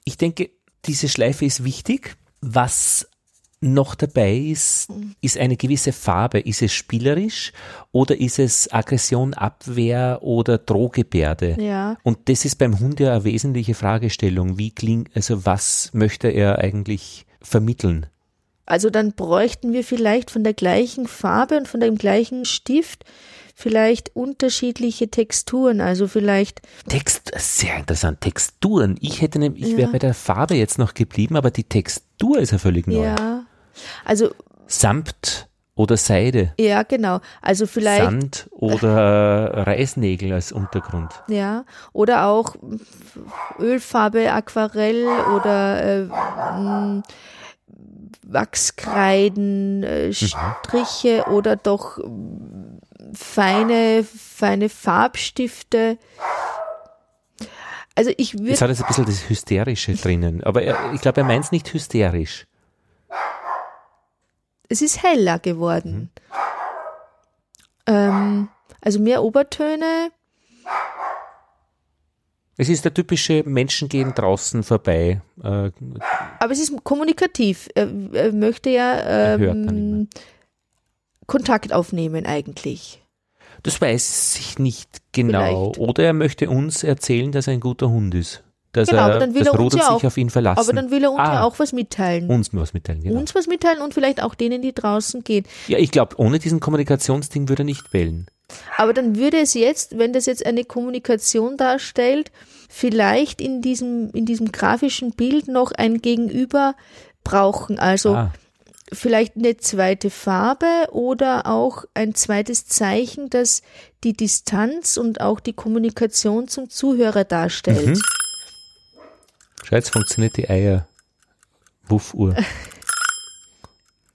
S3: Ich denke, diese Schleife ist wichtig. Was noch dabei ist, ist eine gewisse Farbe. Ist es spielerisch oder ist es Aggression, Abwehr oder Drohgebärde?
S1: Ja.
S3: Und das ist beim Hund ja eine wesentliche Fragestellung. Wie klingt, also was möchte er eigentlich vermitteln?
S1: Also dann bräuchten wir vielleicht von der gleichen Farbe und von dem gleichen Stift vielleicht unterschiedliche Texturen, also vielleicht
S3: Text, sehr interessant. Texturen. Ich hätte nämlich, ich
S1: Ja.
S3: wäre bei der Farbe jetzt noch geblieben, aber die Textur ist ja völlig neu.
S1: ja, also
S3: Samt oder Seide.
S1: ja genau, also vielleicht
S3: Sand oder (laughs) Reißnägel als Untergrund.
S1: Ja, oder auch Ölfarbe, Aquarell oder äh, mh, Wachskreiden, äh, Striche oder doch mh, feine, feine Farbstifte. Also ich
S3: Jetzt
S1: würde,
S3: hat es ein bisschen das Hysterische drinnen, aber er, ich glaube, er meint es nicht hysterisch.
S1: Es ist heller geworden. Ähm, also mehr Obertöne,
S3: Es ist der typische Menschen gehen draußen vorbei. Äh,
S1: aber es ist kommunikativ. Er, möchte ja ähm, Kontakt aufnehmen eigentlich.
S3: das weiß ich nicht genau.
S1: Vielleicht.
S3: Oder er möchte uns erzählen, dass er ein guter Hund ist. Dass
S1: Genau, aber
S3: er,
S1: dann will
S3: das
S1: er uns
S3: Roder
S1: ja
S3: sich
S1: auch-
S3: auf ihn verlassen.
S1: Aber dann will er uns
S3: ah,
S1: ja auch was mitteilen.
S3: uns was mitteilen. Genau.
S1: Uns was mitteilen und vielleicht auch denen, die draußen gehen.
S3: Ja, ich glaube, ohne diesen Kommunikationsding würde er nicht bellen.
S1: Aber dann würde es jetzt, wenn das jetzt eine Kommunikation darstellt, vielleicht in diesem, in diesem grafischen Bild noch ein Gegenüber brauchen. Also
S3: ah,
S1: vielleicht eine zweite Farbe oder auch ein zweites Zeichen, das die Distanz und auch die Kommunikation zum Zuhörer darstellt.
S3: Mhm. Schau, jetzt funktioniert die Eier. Wuffuhr. (laughs)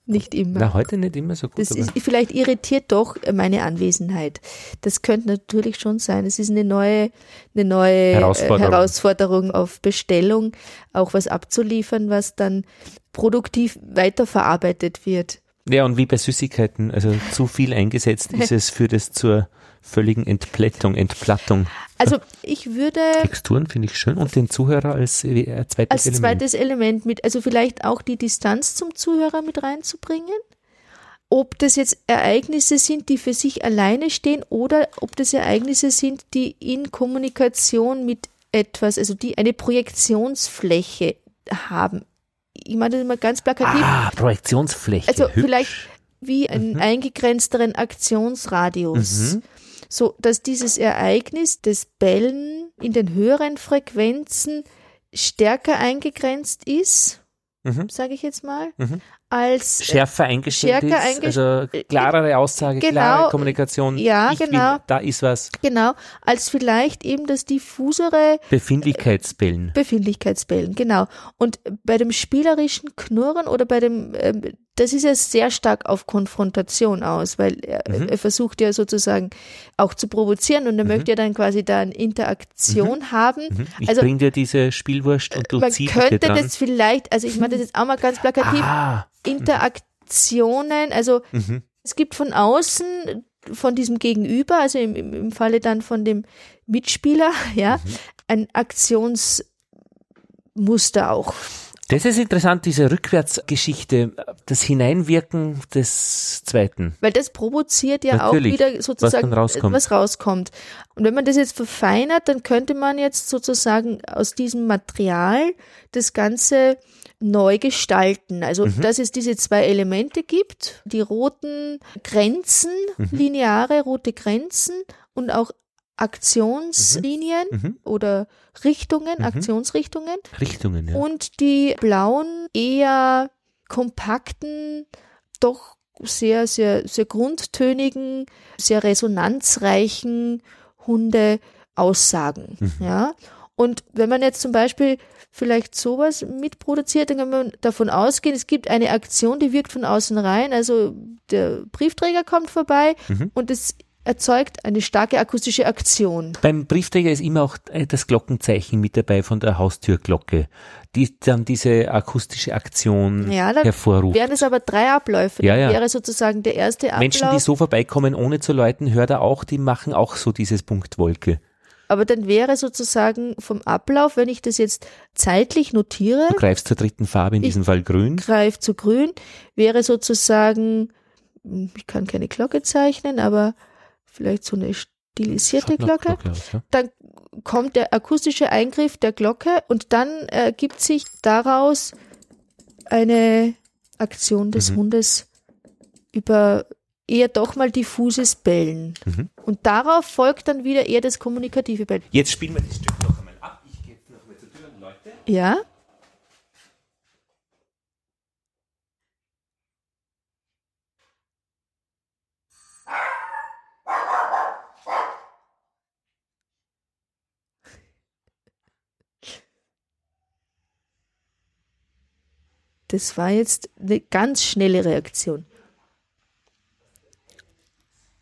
S1: Nicht immer.
S3: Na, heute nicht immer so gut.
S1: Das ist, vielleicht irritiert doch meine Anwesenheit. Das könnte natürlich schon sein. Es ist eine neue, eine neue
S3: Herausforderung.
S1: Herausforderung. Herausforderung auf Bestellung, auch was abzuliefern, was dann produktiv weiterverarbeitet wird.
S3: ja, und wie bei Süßigkeiten, also zu viel eingesetzt ist (laughs) es, führt es zur völligen Entplättung, Entplattung.
S1: Also ich würde
S3: Texturen finde ich schön und den Zuhörer als äh, zweites
S1: als
S3: Element.
S1: zweites Element mit, also vielleicht auch die Distanz zum Zuhörer mit reinzubringen. Ob das jetzt Ereignisse sind, die für sich alleine stehen oder ob das Ereignisse sind, die in Kommunikation mit etwas, also die eine Projektionsfläche haben. Ich meine das immer ganz plakativ.
S3: Ah, Projektionsfläche.
S1: Also
S3: Hübsch.
S1: vielleicht wie einen eingegrenzteren Aktionsradius.
S3: Mhm.
S1: So, dass dieses Ereignis des Bellen in den höheren Frequenzen stärker eingegrenzt ist,
S3: Mhm.
S1: sage ich jetzt mal,
S3: Mhm.
S1: als
S3: schärfer eingestellt
S1: Schärfer
S3: ist,
S1: eingesch-
S3: also klarere Aussage,
S1: Genau.
S3: klare Kommunikation.
S1: Ja, genau.
S3: Will, da ist was.
S1: genau, als vielleicht eben das diffusere
S3: Befindlichkeitsbellen.
S1: Befindlichkeitsbellen, genau. Und bei dem spielerischen Knurren oder bei dem, ähm, das ist ja sehr stark auf Konfrontation aus, weil er,
S3: Mhm.
S1: er versucht ja sozusagen auch zu provozieren und er möchte ja dann quasi da eine Interaktion haben.
S3: Mhm. Ich
S1: Also
S3: bring dir diese Spielwurst und du
S1: man
S3: ziehst
S1: könnte
S3: dir dran.
S1: das vielleicht, also ich meine das jetzt auch mal ganz plakativ,
S3: ah,
S1: Interaktionen, also
S3: mhm.
S1: es gibt von außen, von diesem Gegenüber, also im, im, Falle dann von dem Mitspieler, (laughs) ja,
S3: Mhm.
S1: ein Aktionsmuster auch.
S3: Das ist interessant, diese Rückwärtsgeschichte, das Hineinwirken des Zweiten.
S1: Weil das provoziert ja
S3: Natürlich,
S1: auch wieder sozusagen,
S3: was rauskommt.
S1: was rauskommt. Und wenn man das jetzt verfeinert, dann könnte man jetzt sozusagen aus diesem Material das Ganze neu gestalten. Also,
S3: Mhm.
S1: dass es diese zwei Elemente gibt, die roten Grenzen,
S3: Mhm.
S1: lineare rote Grenzen und auch Aktionslinien
S3: Mhm.
S1: oder Richtungen,
S3: Mhm.
S1: Aktionsrichtungen
S3: Richtungen, ja.
S1: und die blauen, eher kompakten, doch sehr, sehr, sehr grundtönigen, sehr resonanzreichen Hunde Aussagen.
S3: Mhm.
S1: Ja. Und wenn man jetzt zum Beispiel vielleicht sowas mitproduziert, dann kann man davon ausgehen, es gibt eine Aktion, die wirkt von außen rein. Also der Briefträger kommt vorbei
S3: Mhm.
S1: und es erzeugt eine starke akustische Aktion.
S3: Beim Briefträger ist immer auch äh, das Glockenzeichen mit dabei von der Haustürglocke, die dann diese akustische Aktion
S1: Ja, da
S3: hervorruft.
S1: wären es aber drei Abläufe.
S3: Ja,
S1: Dann
S3: ja.
S1: Wäre sozusagen der erste Ablauf.
S3: Menschen, die so vorbeikommen, ohne zu läuten, hört er auch, die machen auch so dieses Punktwolke.
S1: Aber dann wäre sozusagen vom Ablauf, wenn ich das jetzt zeitlich notiere,
S3: Du greifst zur dritten Farbe, in diesem Fall grün.
S1: greif zu grün, wäre sozusagen, hm, ich kann keine Glocke zeichnen, aber vielleicht so eine stilisierte Glocke.
S3: Ja.
S1: Dann kommt der akustische Eingriff der Glocke und dann ergibt sich daraus eine Aktion des
S3: Mhm.
S1: Hundes über eher doch mal diffuses Bellen.
S3: Mhm.
S1: Und darauf folgt dann wieder eher das kommunikative Bellen.
S3: Jetzt spielen wir das Stück noch einmal ab. Ich gehe noch mal zur Tür und Leute.
S1: Ja? Das war jetzt eine ganz schnelle Reaktion.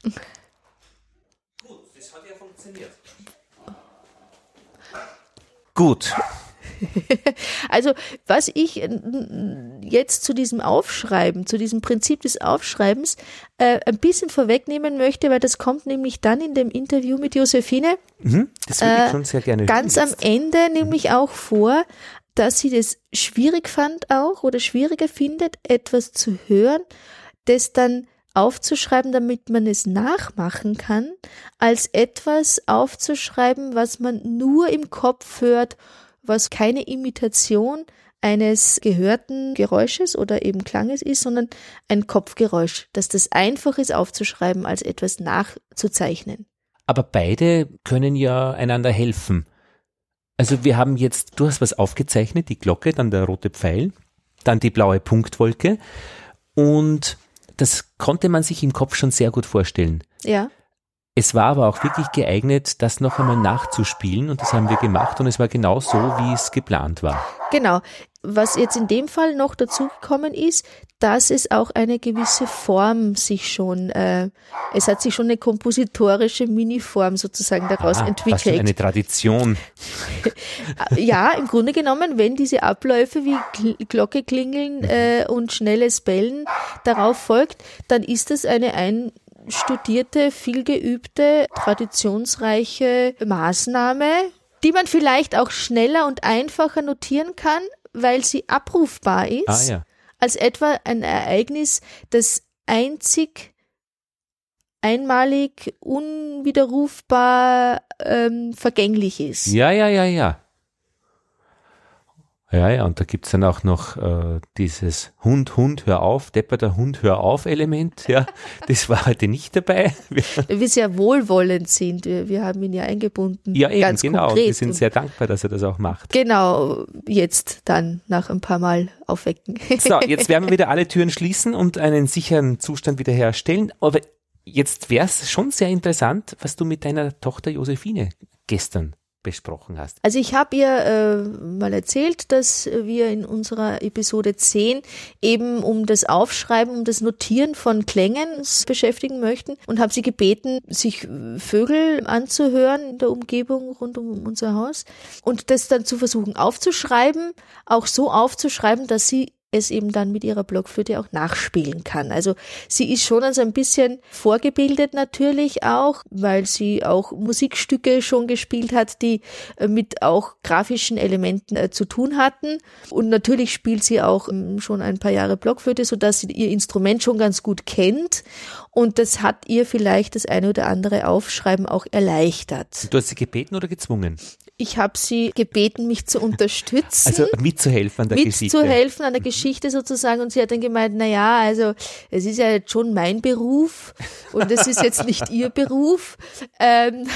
S3: Gut, das hat ja funktioniert. Gut.
S1: Also, was ich äh, jetzt zu diesem Aufschreiben, zu diesem Prinzip des Aufschreibens äh, ein bisschen vorwegnehmen möchte, weil das kommt nämlich dann in dem Interview mit Josephine
S3: Mhm, das würde
S1: Äh,
S3: ich schon sehr gerne
S1: ganz am Ende nämlich auch vor, dass sie das schwierig fand auch oder schwieriger findet, etwas zu hören, das dann aufzuschreiben, damit man es nachmachen kann, als etwas aufzuschreiben, was man nur im Kopf hört, was keine Imitation eines gehörten Geräusches oder eben Klanges ist, sondern ein Kopfgeräusch, dass das einfach ist aufzuschreiben, als etwas nachzuzeichnen.
S3: Aber beide können ja einander helfen. Also wir haben jetzt, du hast was aufgezeichnet, die Glocke, dann der rote Pfeil, dann die blaue Punktwolke und das konnte man sich im Kopf schon sehr gut vorstellen.
S1: Ja,
S3: Es war aber auch wirklich geeignet, das noch einmal nachzuspielen und das haben wir gemacht und es war genau so, wie es geplant war.
S1: Genau. Was jetzt in dem Fall noch dazugekommen ist, dass es auch eine gewisse Form sich schon, äh, es hat sich schon eine kompositorische Miniform sozusagen daraus
S3: ah,
S1: entwickelt.
S3: Schon eine Tradition. (laughs)
S1: ja, im Grunde genommen, wenn diese Abläufe wie Glocke klingeln äh, und schnelles Bellen darauf folgt, dann ist es eine einstudierte, vielgeübte, traditionsreiche Maßnahme, die man vielleicht auch schneller und einfacher notieren kann, weil sie abrufbar ist,
S3: Ah ja.
S1: als etwa ein Ereignis, das einzig, einmalig, unwiderrufbar ähm, vergänglich ist.
S3: Ja, ja, ja, ja. Ja, ja, und da gibt's dann auch noch äh, dieses Hund, Hund, hör auf, depperter Hund, hör auf Element. Ja, das war heute nicht dabei. (laughs) Wir,
S1: wir sehr wohlwollend sind. Wir, wir haben ihn ja eingebunden.
S3: ja, eben,
S1: ganz
S3: genau.
S1: Konkret.
S3: wir sind sehr dankbar, dass er das auch macht.
S1: Genau, jetzt dann nach ein paar Mal aufwecken.
S3: So, jetzt werden wir (laughs) wieder alle Türen schließen und einen sicheren Zustand wiederherstellen. Aber jetzt wäre es schon sehr interessant, was du mit deiner Tochter Josephine gestern besprochen hast.
S1: Also ich habe ihr äh, mal erzählt, dass wir in unserer Episode 10 eben um das Aufschreiben, um das Notieren von Klängen beschäftigen möchten und habe sie gebeten, sich äh, Vögel anzuhören in der Umgebung rund um unser Haus und das dann zu versuchen aufzuschreiben, auch so aufzuschreiben, dass sie es eben dann mit ihrer Blockflöte auch nachspielen kann. Also sie ist schon also ein bisschen vorgebildet natürlich auch, weil sie auch Musikstücke schon gespielt hat, die äh, mit auch grafischen Elementen äh, zu tun hatten. Und natürlich spielt sie auch ähm, schon ein paar Jahre Blockflöte, sodass sie ihr Instrument schon ganz gut kennt. Und das hat ihr vielleicht das eine oder andere Aufschreiben auch erleichtert.
S3: Du hast sie gebeten oder gezwungen?
S1: Ich habe sie gebeten, mich zu unterstützen.
S3: Also mitzuhelfen an der Geschichte.
S1: mitzuhelfen an der Geschichte sozusagen. Und sie hat dann gemeint, na ja, also es ist ja jetzt schon mein Beruf und es ist jetzt nicht ihr (laughs) Beruf, ähm,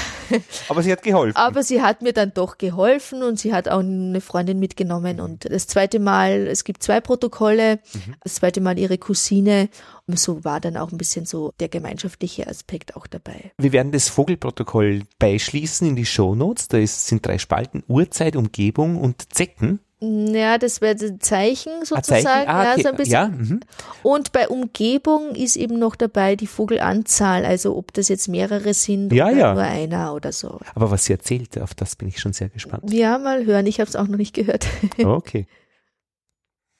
S3: Aber sie hat geholfen.
S1: aber sie hat mir dann doch geholfen und sie hat auch eine Freundin mitgenommen. Und das zweite Mal, es gibt zwei Protokolle, das zweite Mal ihre Cousine so war dann auch ein bisschen so der gemeinschaftliche Aspekt auch dabei.
S3: Wir werden das Vogelprotokoll beischließen in die Shownotes. Da ist, sind drei Spalten Uhrzeit, Umgebung und Zecken.
S1: Ja, das wäre ein Zeichen
S3: Ah,
S1: sozusagen.
S3: Zeichen. Ah,
S1: ja,
S3: okay.
S1: so ein bisschen.
S3: ja, mhm.
S1: Und bei Umgebung ist eben noch dabei die Vogelanzahl, also ob das jetzt mehrere sind
S3: Ja,
S1: oder
S3: ja.
S1: nur einer oder so.
S3: Aber was sie erzählt, auf das bin ich schon sehr gespannt.
S1: Ja, mal hören, ich habe es auch noch nicht gehört. (laughs)
S3: Okay.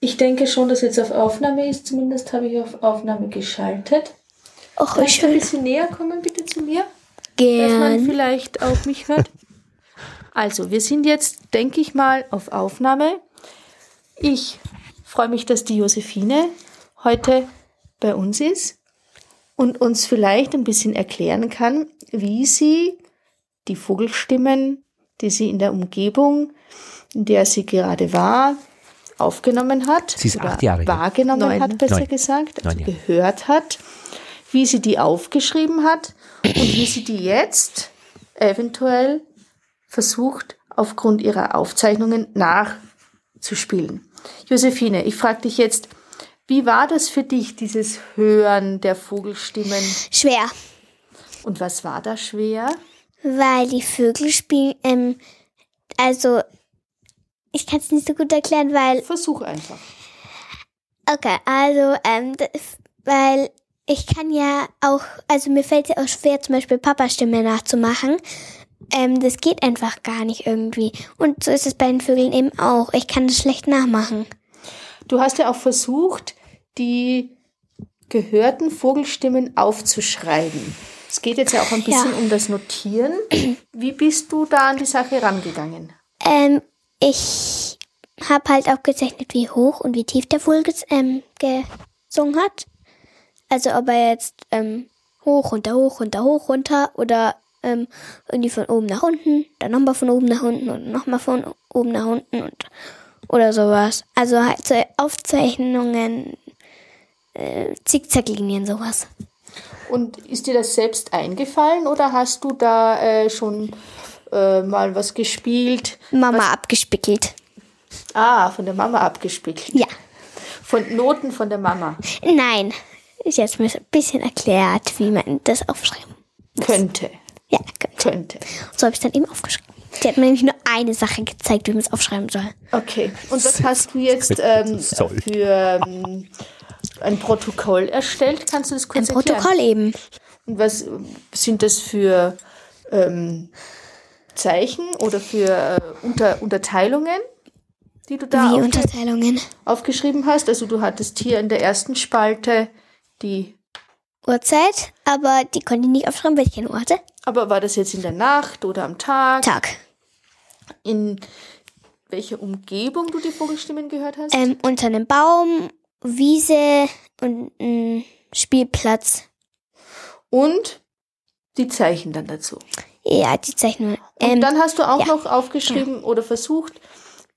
S1: Ich denke schon, dass jetzt auf Aufnahme ist, zumindest habe ich auf Aufnahme geschaltet.
S2: Och,
S1: Kannst
S2: ich
S1: du ein bisschen näher kommen bitte zu mir, dass man vielleicht auch mich hört? Also, wir sind jetzt, denke ich mal, auf Aufnahme. Ich freue mich, dass die Josephine heute bei uns ist und uns vielleicht ein bisschen erklären kann, wie sie die Vogelstimmen, die sie in der Umgebung, in der sie gerade war, aufgenommen hat.
S3: Sie ist
S1: oder
S3: acht Jahre
S1: wahrgenommen
S2: Neun.
S1: hat, besser
S3: Neun.
S1: gesagt, also
S3: Neun
S1: gehört hat, wie sie die aufgeschrieben hat und wie sie die jetzt eventuell versucht, aufgrund ihrer Aufzeichnungen nachzuspielen. Josephine, ich frage dich jetzt, wie war das für dich, dieses Hören der Vogelstimmen?
S2: Schwer,
S1: Und was war da schwer?
S2: weil die Vögel spielen, ähm, also, ich kann es nicht so gut erklären, weil,
S1: Versuch einfach.
S2: okay, also, ähm, das, weil ich kann ja auch, also mir fällt es ja auch schwer, zum Beispiel Papastimme nachzumachen. Ähm, das geht einfach gar nicht irgendwie. Und so ist es bei den Vögeln eben auch. Ich kann das schlecht nachmachen.
S1: Du hast ja auch versucht, die gehörten Vogelstimmen aufzuschreiben. Es geht jetzt ja auch ein bisschen
S2: Ja.
S1: um das Notieren. Wie bist du da an die Sache rangegangen?
S2: Ähm, ich habe halt aufgezeichnet, wie hoch und wie tief der Vogel ähm, gesungen hat. Also ob er jetzt ähm, hoch, runter, hoch, runter, hoch, runter oder ähm, irgendwie von oben nach unten, dann nochmal von oben nach unten und nochmal von oben nach unten und oder sowas. Also halt so Aufzeichnungen, äh, Zickzacklinien, sowas.
S1: Und ist dir das selbst eingefallen oder hast du da äh, schon äh, mal was gespielt?
S2: Mama abgespickelt.
S1: Ah, von der Mama abgespielt.
S2: Ja.
S1: Von Noten von der Mama.
S2: Nein. Ich jetzt mir ein bisschen erklärt, wie man das aufschreibt.
S4: Könnte.
S2: Ja, könnte.
S4: Könnte.
S2: Und so habe ich dann eben aufgeschrieben. Die hat mir nämlich nur eine Sache gezeigt, wie man es aufschreiben soll.
S4: Okay. Und was hast du jetzt ähm, für ähm, ein Protokoll erstellt? Kannst du das
S2: Ein
S4: kurz erklären?
S2: Protokoll eben.
S4: Und was sind das für ähm, Zeichen oder für äh, Unter Unterteilungen, die du da
S2: Wie
S4: aufge
S2: Unterteilungen.
S4: aufgeschrieben hast? Also du hattest hier in der ersten Spalte die,
S2: Uhrzeit, aber die konnte ich nicht aufschreiben, weil ich keine Uhr hatte.
S4: aber war das jetzt in der Nacht oder am Tag?
S2: Tag.
S4: In welcher Umgebung du die Vogelstimmen gehört hast?
S2: Ähm, unter einem Baum, Wiese und ein Spielplatz.
S4: Und die Zeichen dann dazu.
S2: Ja, die Zeichnung.
S4: Und
S2: Ähm,
S4: dann hast du auch
S2: ja.
S4: noch aufgeschrieben oder versucht,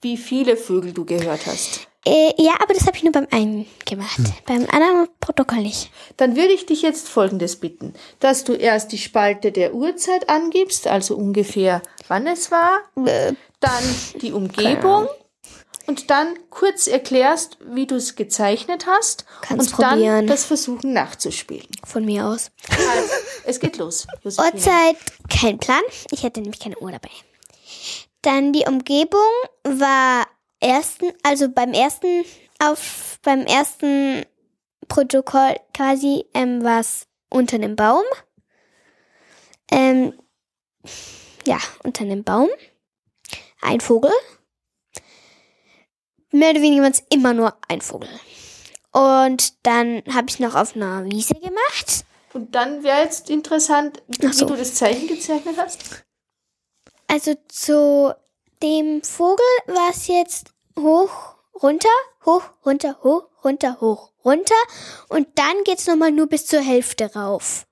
S4: wie viele Vögel du gehört hast.
S2: äh, ja, aber das habe ich nur beim einen gemacht. Beim anderen Protokoll nicht.
S4: Dann würde ich dich jetzt Folgendes bitten, dass du erst die Spalte der Uhrzeit angibst, also ungefähr wann es war,
S2: Äh,
S4: dann die Umgebung und dann kurz erklärst, wie du es gezeichnet hast
S2: Kannst
S4: und dann
S2: probieren.
S4: das versuchen nachzuspielen.
S2: von mir aus.
S4: Also, es geht los. (laughs)
S2: Uhrzeit, kein Plan. Ich hatte nämlich keine Uhr dabei. Dann die Umgebung war ersten, also beim ersten auf beim ersten Protokoll quasi ähm, war es unter einem Baum. Ähm, ja, unter einem Baum. Ein Vogel. Mehr oder weniger war es immer nur ein Vogel. Und dann habe ich noch auf einer Wiese gemacht.
S4: Und dann wäre jetzt interessant, wie
S2: so.
S4: du das Zeichen gezeichnet hast.
S2: Also zu dem Vogel war es jetzt hoch, runter, hoch, runter, hoch, runter, hoch, runter. Und dann geht's nochmal nur bis zur Hälfte rauf.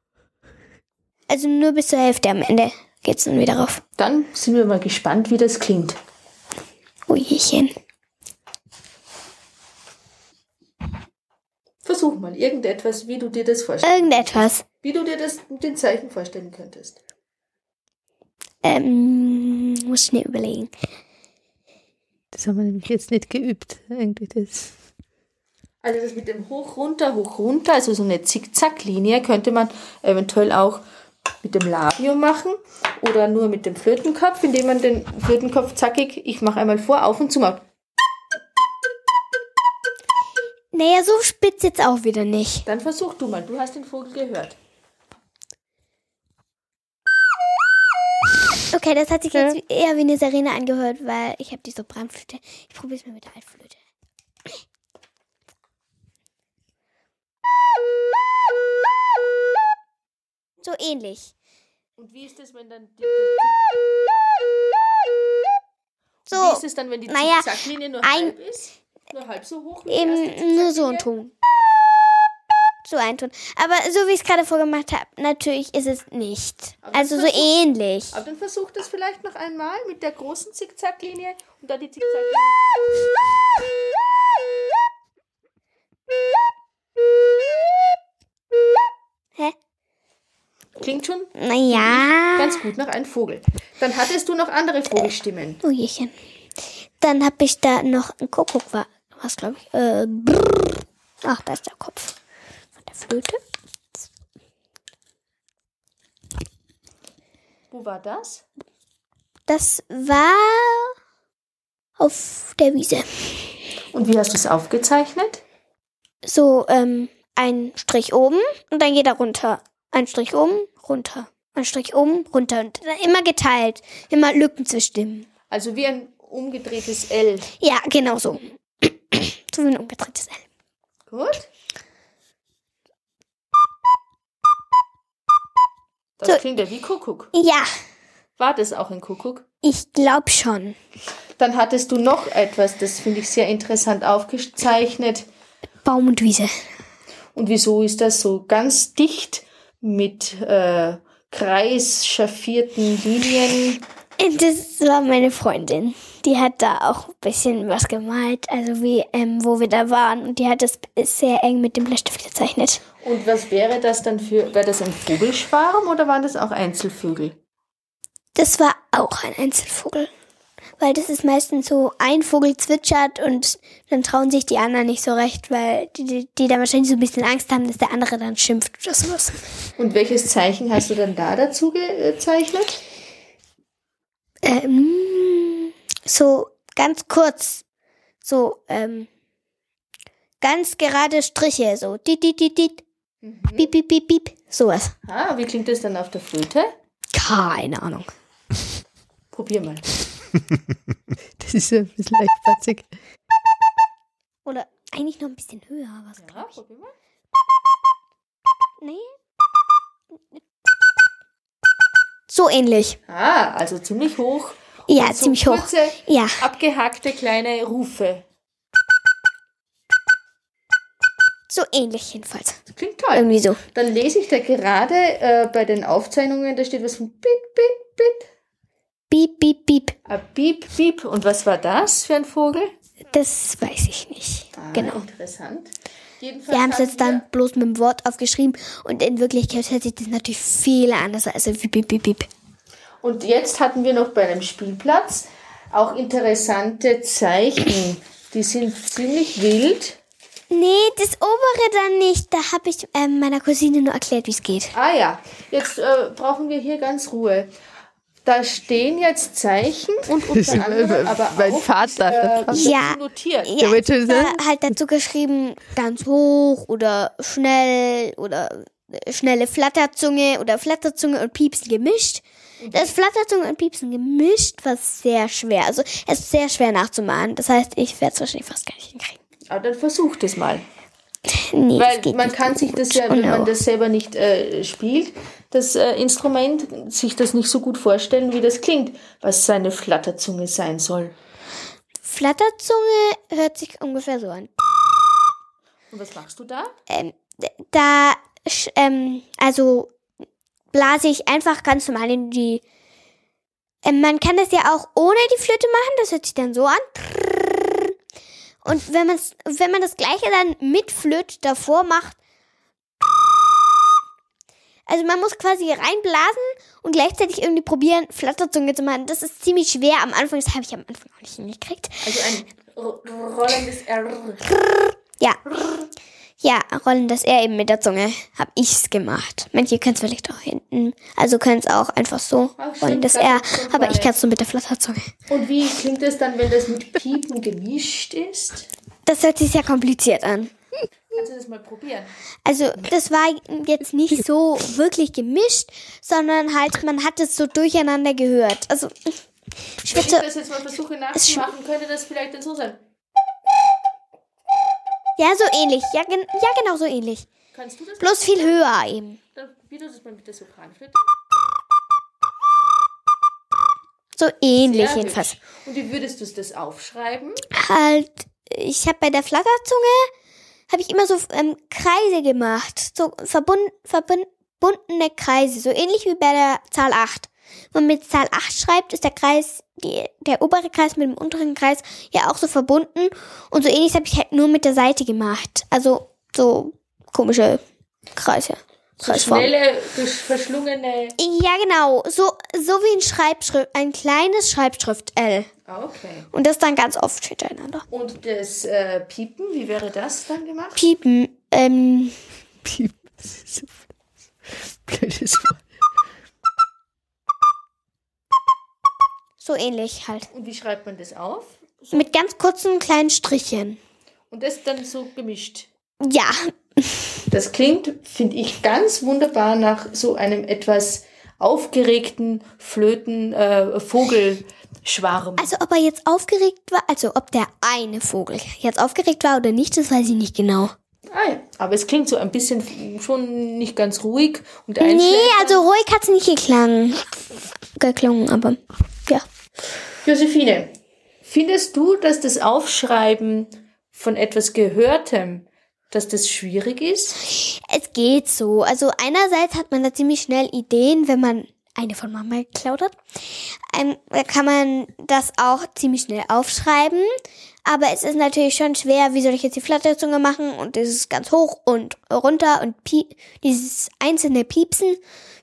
S2: Also nur bis zur Hälfte am Ende geht's dann wieder rauf.
S4: Dann sind wir mal gespannt, wie das klingt.
S2: Ujchen.
S4: Versuch mal irgendetwas, wie du dir das vorstellst.
S2: Irgendetwas.
S4: Wie du dir das mit den Zeichen vorstellen könntest.
S2: Ähm, muss schnell überlegen.
S4: Das haben wir nämlich jetzt nicht geübt, irgendwie das. Also das mit dem hoch runter, hoch runter, also so eine Zickzacklinie könnte man eventuell auch mit dem Labium machen oder nur mit dem Flötenkopf, indem man den Flötenkopf zackig, ich mache einmal vor, auf und zu macht.
S2: Naja, so spitz jetzt auch wieder nicht.
S4: Dann versuch du mal, du hast den Vogel gehört.
S2: Okay, das hat sich jetzt eher wie eine Sirene angehört, weil ich habe die Sopranflöte. Ich probiere es mal mit der Altflöte. So ähnlich.
S4: Und wie ist es, wenn dann die,
S2: So,
S4: wie ist es dann, wenn die
S2: naja,
S4: nur
S2: ein-
S4: halb ist? Nur halb so hoch?
S2: eben nur so ein? Ton. So ein Ton. Aber so wie ich es gerade vorgemacht habe, natürlich ist es nicht.
S4: Aber
S2: Also so
S4: versuch-
S2: ähnlich.
S4: Aber dann versuch das vielleicht noch einmal mit der großen Zickzacklinie und dann die Zickzacklinie.
S2: Hä?
S4: Klingt schon
S2: Naja.
S4: ganz gut nach einem Vogel. Dann hattest du noch andere Vogelstimmen.
S2: Oh jechen. Dann habe ich da noch ein Kuckuck, war was glaube ich. Äh, brrr. Ach, da ist der Kopf von der Flöte.
S4: Wo war das?
S2: Das war auf der Wiese.
S4: Und wie hast du es aufgezeichnet?
S2: So, ähm, ein Strich oben und dann geht er runter. Ein Strich oben, runter. Ein Strich oben, runter. Und dann immer geteilt. Immer Lücken zwischen dem.
S4: Also wie ein umgedrehtes L.
S2: Ja, genau so. So wie ein umgedrehtes L.
S4: Gut. Das
S2: So.
S4: klingt ja wie Kuckuck.
S2: Ja,
S4: War das auch ein Kuckuck?
S2: ich glaube schon.
S4: Dann hattest du noch etwas, das finde ich sehr interessant aufgezeichnet.
S2: Baum und Wiese.
S4: Und wieso ist das so ganz dicht mit äh, kreisschaffierten Linien?
S2: Das war meine Freundin. Die hat da auch ein bisschen was gemalt, also wie, ähm, wo wir da waren. Und die hat das sehr eng mit dem Bleistift gezeichnet.
S4: Und was wäre das dann für, wäre das ein Vogelschwarm oder waren das auch Einzelvögel?
S2: Das war auch ein Einzelvogel. weil das ist meistens so, ein Vogel zwitschert und dann trauen sich die anderen nicht so recht, weil die, die, die dann wahrscheinlich so ein bisschen Angst haben, dass der andere dann schimpft oder sowas.
S4: Und welches Zeichen hast du dann da dazu gezeichnet?
S2: Ähm, so ganz kurz, so, ähm, ganz gerade Striche, so, dit, dit, dit, dit, piep, piep, piep, piep, sowas.
S4: Ah, wie klingt das dann auf der Flöte?
S2: Keine Ahnung. (laughs)
S4: Probier mal. (laughs)
S1: Das ist ein bisschen leichtfatzig.
S2: Oder eigentlich noch ein bisschen höher, was
S4: Ja,
S2: glaub ich.
S4: probier mal.
S2: Nee. So ähnlich.
S4: Ah, also ziemlich hoch.
S2: Ja,
S4: so
S2: ziemlich hoch.
S4: kurze,
S2: Ja.
S4: abgehackte kleine Rufe.
S2: So ähnlich jedenfalls.
S4: Das klingt toll.
S2: Irgendwie so.
S4: Dann lese ich da gerade äh, bei den Aufzeichnungen, da steht was von Bit, Bit, Bit.
S2: Piep, piep, piep.
S4: Ah, Piep, Piep. Und was war das für ein Vogel?
S2: Das weiß ich nicht.
S4: Ah,
S2: Genau.
S4: Interessant. Jedenfalls
S2: Wir haben es jetzt dann bloß mit dem Wort aufgeschrieben und in Wirklichkeit hört sich das natürlich viel anders an. Also wie piep, piep, piep.
S4: Und jetzt hatten wir noch bei einem Spielplatz auch interessante Zeichen. Die sind ziemlich wild.
S2: Nee, das obere dann nicht. Da habe ich ähm, meiner Cousine nur erklärt, wie es geht.
S4: Ah ja, jetzt äh, brauchen wir hier ganz Ruhe. Da stehen jetzt Zeichen und unter (laughs) anderem aber
S1: mein
S4: auch
S1: Vater.
S4: äh,
S2: Ja.
S4: notiert.
S2: Ja, da halt dazu geschrieben, ganz hoch oder schnell oder äh, schnelle Flatterzunge oder Flatterzunge und Piepsen gemischt. Das Flatterzunge und Piepsen gemischt war sehr schwer. Also es ist sehr schwer nachzumachen. Das heißt, ich werde es wahrscheinlich fast gar nicht hinkriegen.
S4: Aber dann versucht es mal.
S2: Nee,
S4: Weil man kann sich das ja, wenn
S2: Genau.
S4: man das selber nicht äh, spielt, das äh, Instrument, sich das nicht so gut vorstellen, wie das klingt, was seine Flatterzunge sein soll.
S2: Flatterzunge hört sich ungefähr so an.
S4: Und was machst du da?
S2: Ähm, da, ähm, also blase ich einfach ganz normal in die. Ähm, man kann das ja auch ohne die Flöte machen, das hört sich dann so an. Und wenn, man's, wenn man das gleiche dann mit Flöte davor macht. Also man muss quasi reinblasen und gleichzeitig irgendwie probieren, Flatterzunge zu machen. Das ist ziemlich schwer am Anfang, das habe ich am Anfang auch nicht hingekriegt.
S4: Also ein ro- rollendes R.
S2: Ja. Ja, rollen das R eben mit der Zunge. Hab ich's gemacht. Manche können es vielleicht auch hinten. Also können es auch einfach so
S4: Ach,
S2: rollen das R. Aber ich kann es so mit der Flatterzunge.
S4: Und wie klingt es dann, wenn das mit Piepen gemischt ist?
S2: Das hört sich sehr kompliziert an.
S4: Kannst du das mal probieren?
S2: Also das war jetzt nicht so wirklich gemischt, sondern halt man hat es so durcheinander gehört. Also ich
S4: Wenn ich
S2: würde
S4: das jetzt mal versuche nachzumachen, könnte das vielleicht dann so sein.
S2: Ja so ähnlich. Ja, gen ja genau so ähnlich.
S4: Kannst du das?
S2: Bloß viel höher eben.
S4: Dann probier du das mal mit der Sopranflöte.
S2: So ähnlich
S4: Sehr
S2: jedenfalls.
S4: hübsch. Und wie würdest du das aufschreiben?
S2: halt, ich habe bei der Flatterzunge, habe ich immer so ähm, Kreise gemacht. So verbund, verbundene Kreise. So ähnlich wie bei der Zahl 8. Wenn man mit Zahl 8 schreibt, ist der Kreis, die, der obere Kreis mit dem unteren Kreis ja auch so verbunden. Und so ähnlich habe ich halt nur mit der Seite gemacht. Also so komische Kreise.
S4: So
S2: Kreisform.
S4: schnelle, verschlungene.
S2: Ja, genau. So, so wie ein Schreibschrift, ein kleines Schreibschrift L.
S4: Ah, okay.
S2: Und das dann ganz oft hintereinander.
S4: Und das äh, Piepen, wie wäre das dann gemacht?
S2: Piepen, ähm,
S1: Piep. Das (laughs) ist so blödes Wort.
S2: So ähnlich halt.
S4: Und wie schreibt man das auf?
S2: Mit ganz kurzen kleinen Strichen.
S4: Und das dann so gemischt.
S2: Ja,
S4: Das klingt, finde ich, ganz wunderbar nach so einem etwas aufgeregten Flöten äh, Vogelschwarm.
S2: also ob er jetzt aufgeregt war, also ob der eine Vogel jetzt aufgeregt war oder nicht, das weiß ich nicht genau.
S4: Ah ja, aber es klingt so ein bisschen schon nicht ganz ruhig und
S2: Nee, also ruhig hat's nicht geklangen. Geklungen, aber ja.
S4: Josephine, findest du, dass das Aufschreiben von etwas Gehörtem, dass das schwierig ist?
S2: Es geht so. Also einerseits hat man da ziemlich schnell Ideen, wenn man eine von Mama geklaut hat. Ähm, da kann man das auch ziemlich schnell aufschreiben. Aber es ist natürlich schon schwer, wie soll ich jetzt die Flatterzunge machen und das ist ganz hoch und runter und piep, dieses einzelne Piepsen,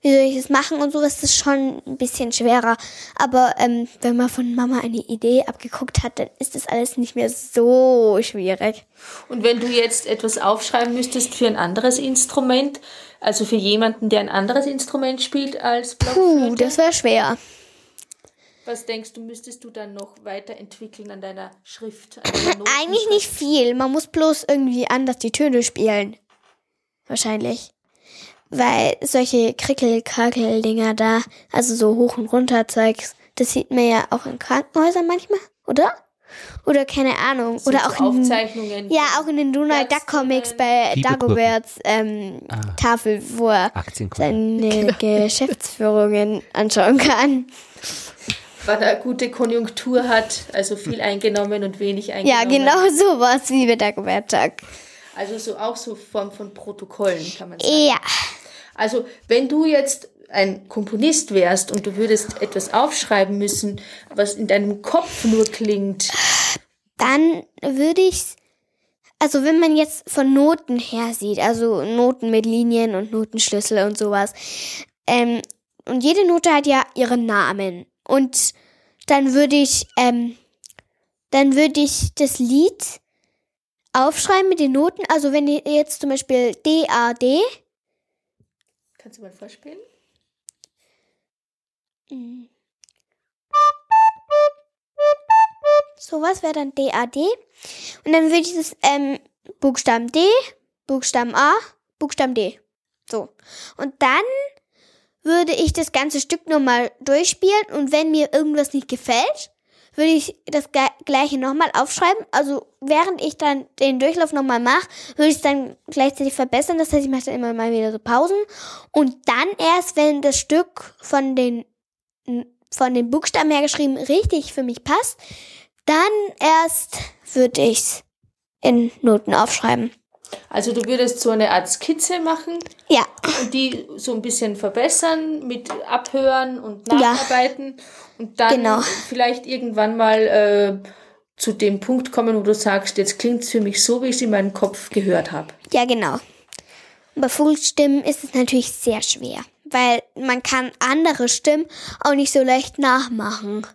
S2: wie soll ich das machen und so, das ist schon ein bisschen schwerer. Aber ähm, wenn man von Mama eine Idee abgeguckt hat, dann ist das alles nicht mehr so schwierig.
S4: Und wenn du jetzt etwas aufschreiben müsstest für ein anderes Instrument, also für jemanden, der ein anderes Instrument spielt als Blockflöte,
S2: Puh, das wäre schwer.
S4: was denkst du, müsstest du dann noch weiterentwickeln an deiner Schrift? An deiner
S2: Eigentlich nicht viel. Man muss bloß irgendwie anders die Töne spielen. Wahrscheinlich. Weil solche Krickel-Krackel-Dinger da, also so hoch und runter Zeugs, das sieht man ja auch in Krankenhäusern manchmal, oder? Oder keine Ahnung.
S4: Sind
S2: Oder
S4: so
S2: auch in,
S4: Aufzeichnungen.
S2: ja, auch in den Donald Duck Comics bei
S3: Fieberkurven.
S2: Dagoberts ähm,
S3: Ah.
S2: Tafel, wo er seine (laughs) Geschäftsführungen anschauen kann.
S4: Wann er gute Konjunktur hat, also viel eingenommen und wenig eingenommen.
S2: Ja, genau sowas wie bei Dagobert Duck.
S4: Also so auch so Form von Protokollen, kann man sagen.
S2: Ja.
S4: Also wenn du jetzt ein Komponist wärst und du würdest etwas aufschreiben müssen, was in deinem Kopf nur klingt,
S2: dann würde ich, also wenn man jetzt von Noten her sieht, also Noten mit Linien und Notenschlüssel und sowas, ähm, und jede Note hat ja ihren Namen. Und dann würde ich, ähm, dann würde ich das Lied aufschreiben mit den Noten. Also wenn jetzt zum Beispiel D, A, D,
S4: kannst du mal vorspielen?
S2: Sowas wäre dann DAD. Und dann würde ich das ähm, Buchstaben D, Buchstaben A, Buchstaben D. So. Und dann würde ich das ganze Stück nochmal durchspielen und wenn mir irgendwas nicht gefällt, würde ich das gleiche nochmal aufschreiben. Also während ich dann den Durchlauf nochmal mache, würde ich es dann gleichzeitig verbessern. Das heißt, ich mache dann immer mal wieder so Pausen. Und dann erst, wenn das Stück von den, von den Buchstaben her geschrieben richtig für mich passt, dann erst würde ich's in Noten aufschreiben.
S4: Also du würdest so eine Art Skizze machen
S2: Ja,
S4: und die so ein bisschen verbessern mit Abhören und
S2: Ja.
S4: Nacharbeiten und dann
S2: Genau.
S4: vielleicht irgendwann mal äh, zu dem Punkt kommen, wo du sagst, jetzt klingt's für mich so, wie ich es in meinem Kopf gehört habe.
S2: ja genau. Bei Vogelstimmen ist es natürlich sehr schwer, weil man kann andere Stimmen auch nicht so leicht nachmachen.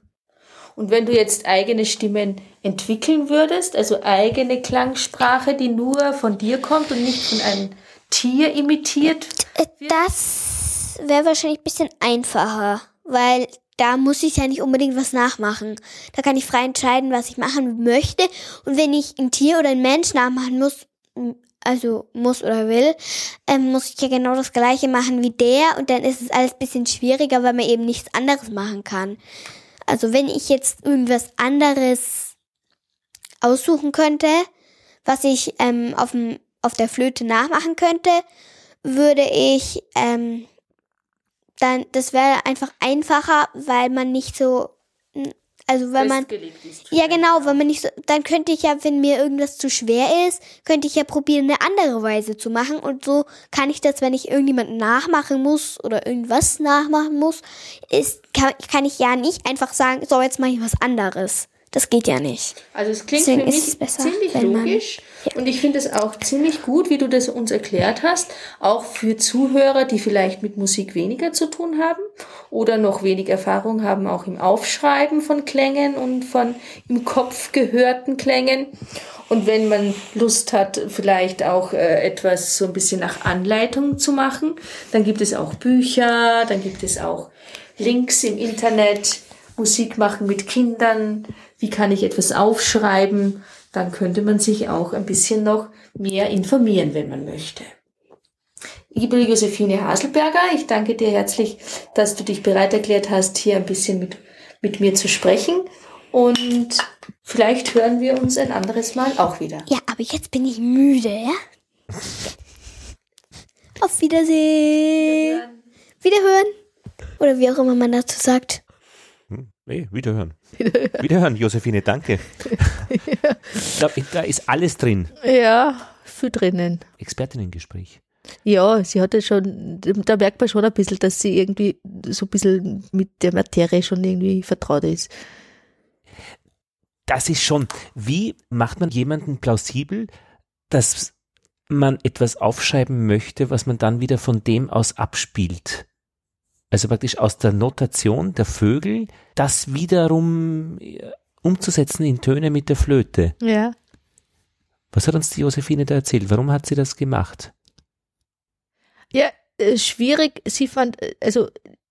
S4: Und wenn du jetzt eigene Stimmen entwickeln würdest, also eigene Klangsprache, die nur von dir kommt und nicht von einem Tier imitiert,
S2: Äh, Das wäre wahrscheinlich ein bisschen einfacher, weil da muss ich ja nicht unbedingt was nachmachen. Da kann ich frei entscheiden, was ich machen möchte. Und wenn ich ein Tier oder ein Mensch nachmachen muss, also muss oder will, ähm, muss ich ja genau das gleiche machen wie der. Und dann ist es alles bisschen schwieriger, weil man eben nichts anderes machen kann. Also wenn ich jetzt irgendwas anderes aussuchen könnte, was ich ähm, auf, dem, auf der Flöte nachmachen könnte, würde ich ähm, dann, das wäre einfach einfacher, weil man nicht so, also weil man, ja genau, weil man nicht so, dann könnte ich ja, wenn mir irgendwas zu schwer ist, könnte ich ja probieren, eine andere Weise zu machen und so kann ich das, wenn ich irgendjemanden nachmachen muss oder irgendwas nachmachen muss, ist, kann, kann ich ja nicht einfach sagen, so jetzt mache ich was anderes. Das geht ja nicht.
S4: Also es klingt
S2: Deswegen
S4: für mich
S2: besser,
S4: ziemlich
S2: man-
S4: logisch und ich finde es auch ziemlich gut, wie du das uns erklärt hast, auch für Zuhörer, die vielleicht mit Musik weniger zu tun haben oder noch wenig Erfahrung haben, auch im Aufschreiben von Klängen und von im Kopf gehörten Klängen. Und wenn man Lust hat, vielleicht auch äh, etwas so ein bisschen nach Anleitung zu machen, dann gibt es auch Bücher, dann gibt es auch Links im Internet, Musik machen mit Kindern, wie kann ich etwas aufschreiben, dann könnte man sich auch ein bisschen noch mehr informieren, wenn man möchte. Liebe Josephine Haselberger, ich danke dir herzlich, dass du dich bereit erklärt hast, hier ein bisschen mit, mit mir zu sprechen. Und vielleicht hören wir uns ein anderes Mal auch wieder.
S2: Ja, aber jetzt bin ich müde, ja? Auf Wiedersehen. Wiederhören. Oder wie auch immer man dazu sagt.
S3: Nee, wiederhören. Wiederhören, Josephine, danke. (laughs) da, da ist alles drin.
S1: Ja, viel drinnen.
S3: Expertinnengespräch.
S1: Ja, sie hatte schon, da merkt man schon ein bisschen, dass sie irgendwie so ein bisschen mit der Materie schon irgendwie vertraut ist.
S3: das ist schon, wie macht man jemanden plausibel, dass man etwas aufschreiben möchte, was man dann wieder von dem aus abspielt? Also praktisch aus der Notation der Vögel, das wiederum äh, umzusetzen in Töne mit der Flöte.
S1: Ja.
S3: Was hat uns die Josephine da erzählt? Warum hat sie das gemacht?
S1: Ja, äh, schwierig. Sie fand, äh, also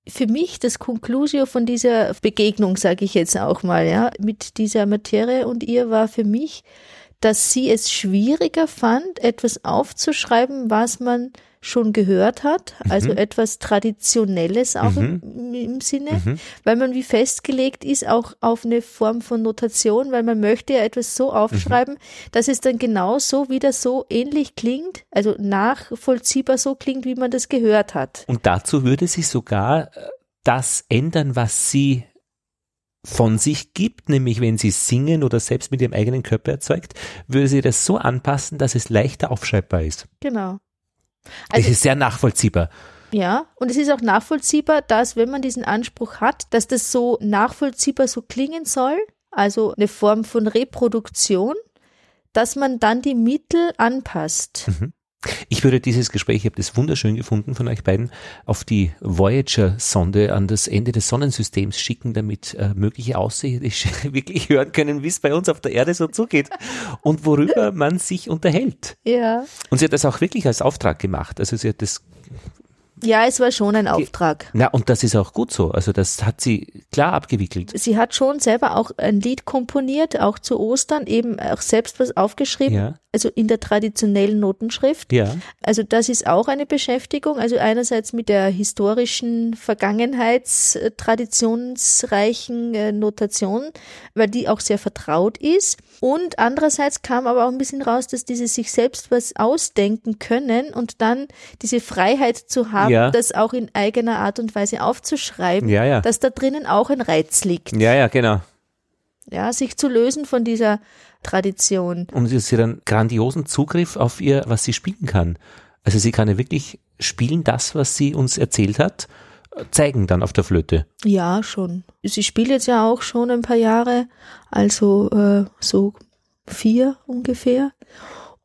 S1: für mich das Conclusio von dieser Begegnung, sage ich jetzt auch mal, ja, mit dieser Materie und ihr war für mich, dass sie es schwieriger fand, etwas aufzuschreiben, was man schon gehört hat, also
S3: Mhm.
S1: etwas Traditionelles auch
S3: Mhm.
S1: im, im Sinne,
S3: Mhm.
S1: weil man wie festgelegt ist auch auf eine Form von Notation, weil man möchte ja etwas so aufschreiben,
S3: Mhm.
S1: dass es dann genauso wieder so ähnlich klingt, also nachvollziehbar so klingt, wie man das gehört hat.
S3: Und dazu würde sie sogar äh, das ändern, was sie von sich gibt, nämlich wenn sie singen oder selbst mit ihrem eigenen Körper erzeugt, würde sie das so anpassen, dass es leichter aufschreibbar ist.
S1: Genau. Also,
S3: ist sehr nachvollziehbar.
S1: ja, und es ist auch nachvollziehbar, dass wenn man diesen Anspruch hat, dass das so nachvollziehbar so klingen soll, also eine Form von Reproduktion, dass man dann die Mittel anpasst.
S3: Ich würde dieses Gespräch, ich habe das wunderschön gefunden von euch beiden, auf die Voyager-Sonde an das Ende des Sonnensystems schicken, damit äh, mögliche Außerirdische (laughs) wirklich hören können, wie es bei uns auf der Erde so zugeht und worüber man sich unterhält.
S1: Ja.
S3: Und sie hat das auch wirklich als Auftrag gemacht. Also sie hat das
S1: Ja, es war schon ein Auftrag.
S3: Na, und das ist auch gut so. Also das hat sie klar abgewickelt.
S1: Sie hat schon selber auch ein Lied komponiert, auch zu Ostern, eben auch selbst was aufgeschrieben,
S3: Ja,
S1: also in der traditionellen Notenschrift.
S3: ja.
S1: Also das ist auch eine Beschäftigung, also einerseits mit der historischen Vergangenheits-, äh, traditionsreichen äh, Notation, weil die auch sehr vertraut ist. Und andererseits kam aber auch ein bisschen raus, dass diese sich selbst was ausdenken können und dann diese Freiheit zu haben,
S3: Ja.
S1: das auch in eigener Art und Weise aufzuschreiben,
S3: Ja, ja.
S1: dass da drinnen auch ein Reiz liegt.
S3: Ja, ja, genau.
S1: Ja, sich zu lösen von dieser Tradition.
S3: Und sie hat einen grandiosen Zugriff auf ihr, was sie spielen kann. Also sie kann ja wirklich spielen, das, was sie uns erzählt hat, zeigen dann auf der Flöte.
S1: Ja, schon. Sie spielt jetzt ja auch schon ein paar Jahre, also äh, so vier ungefähr.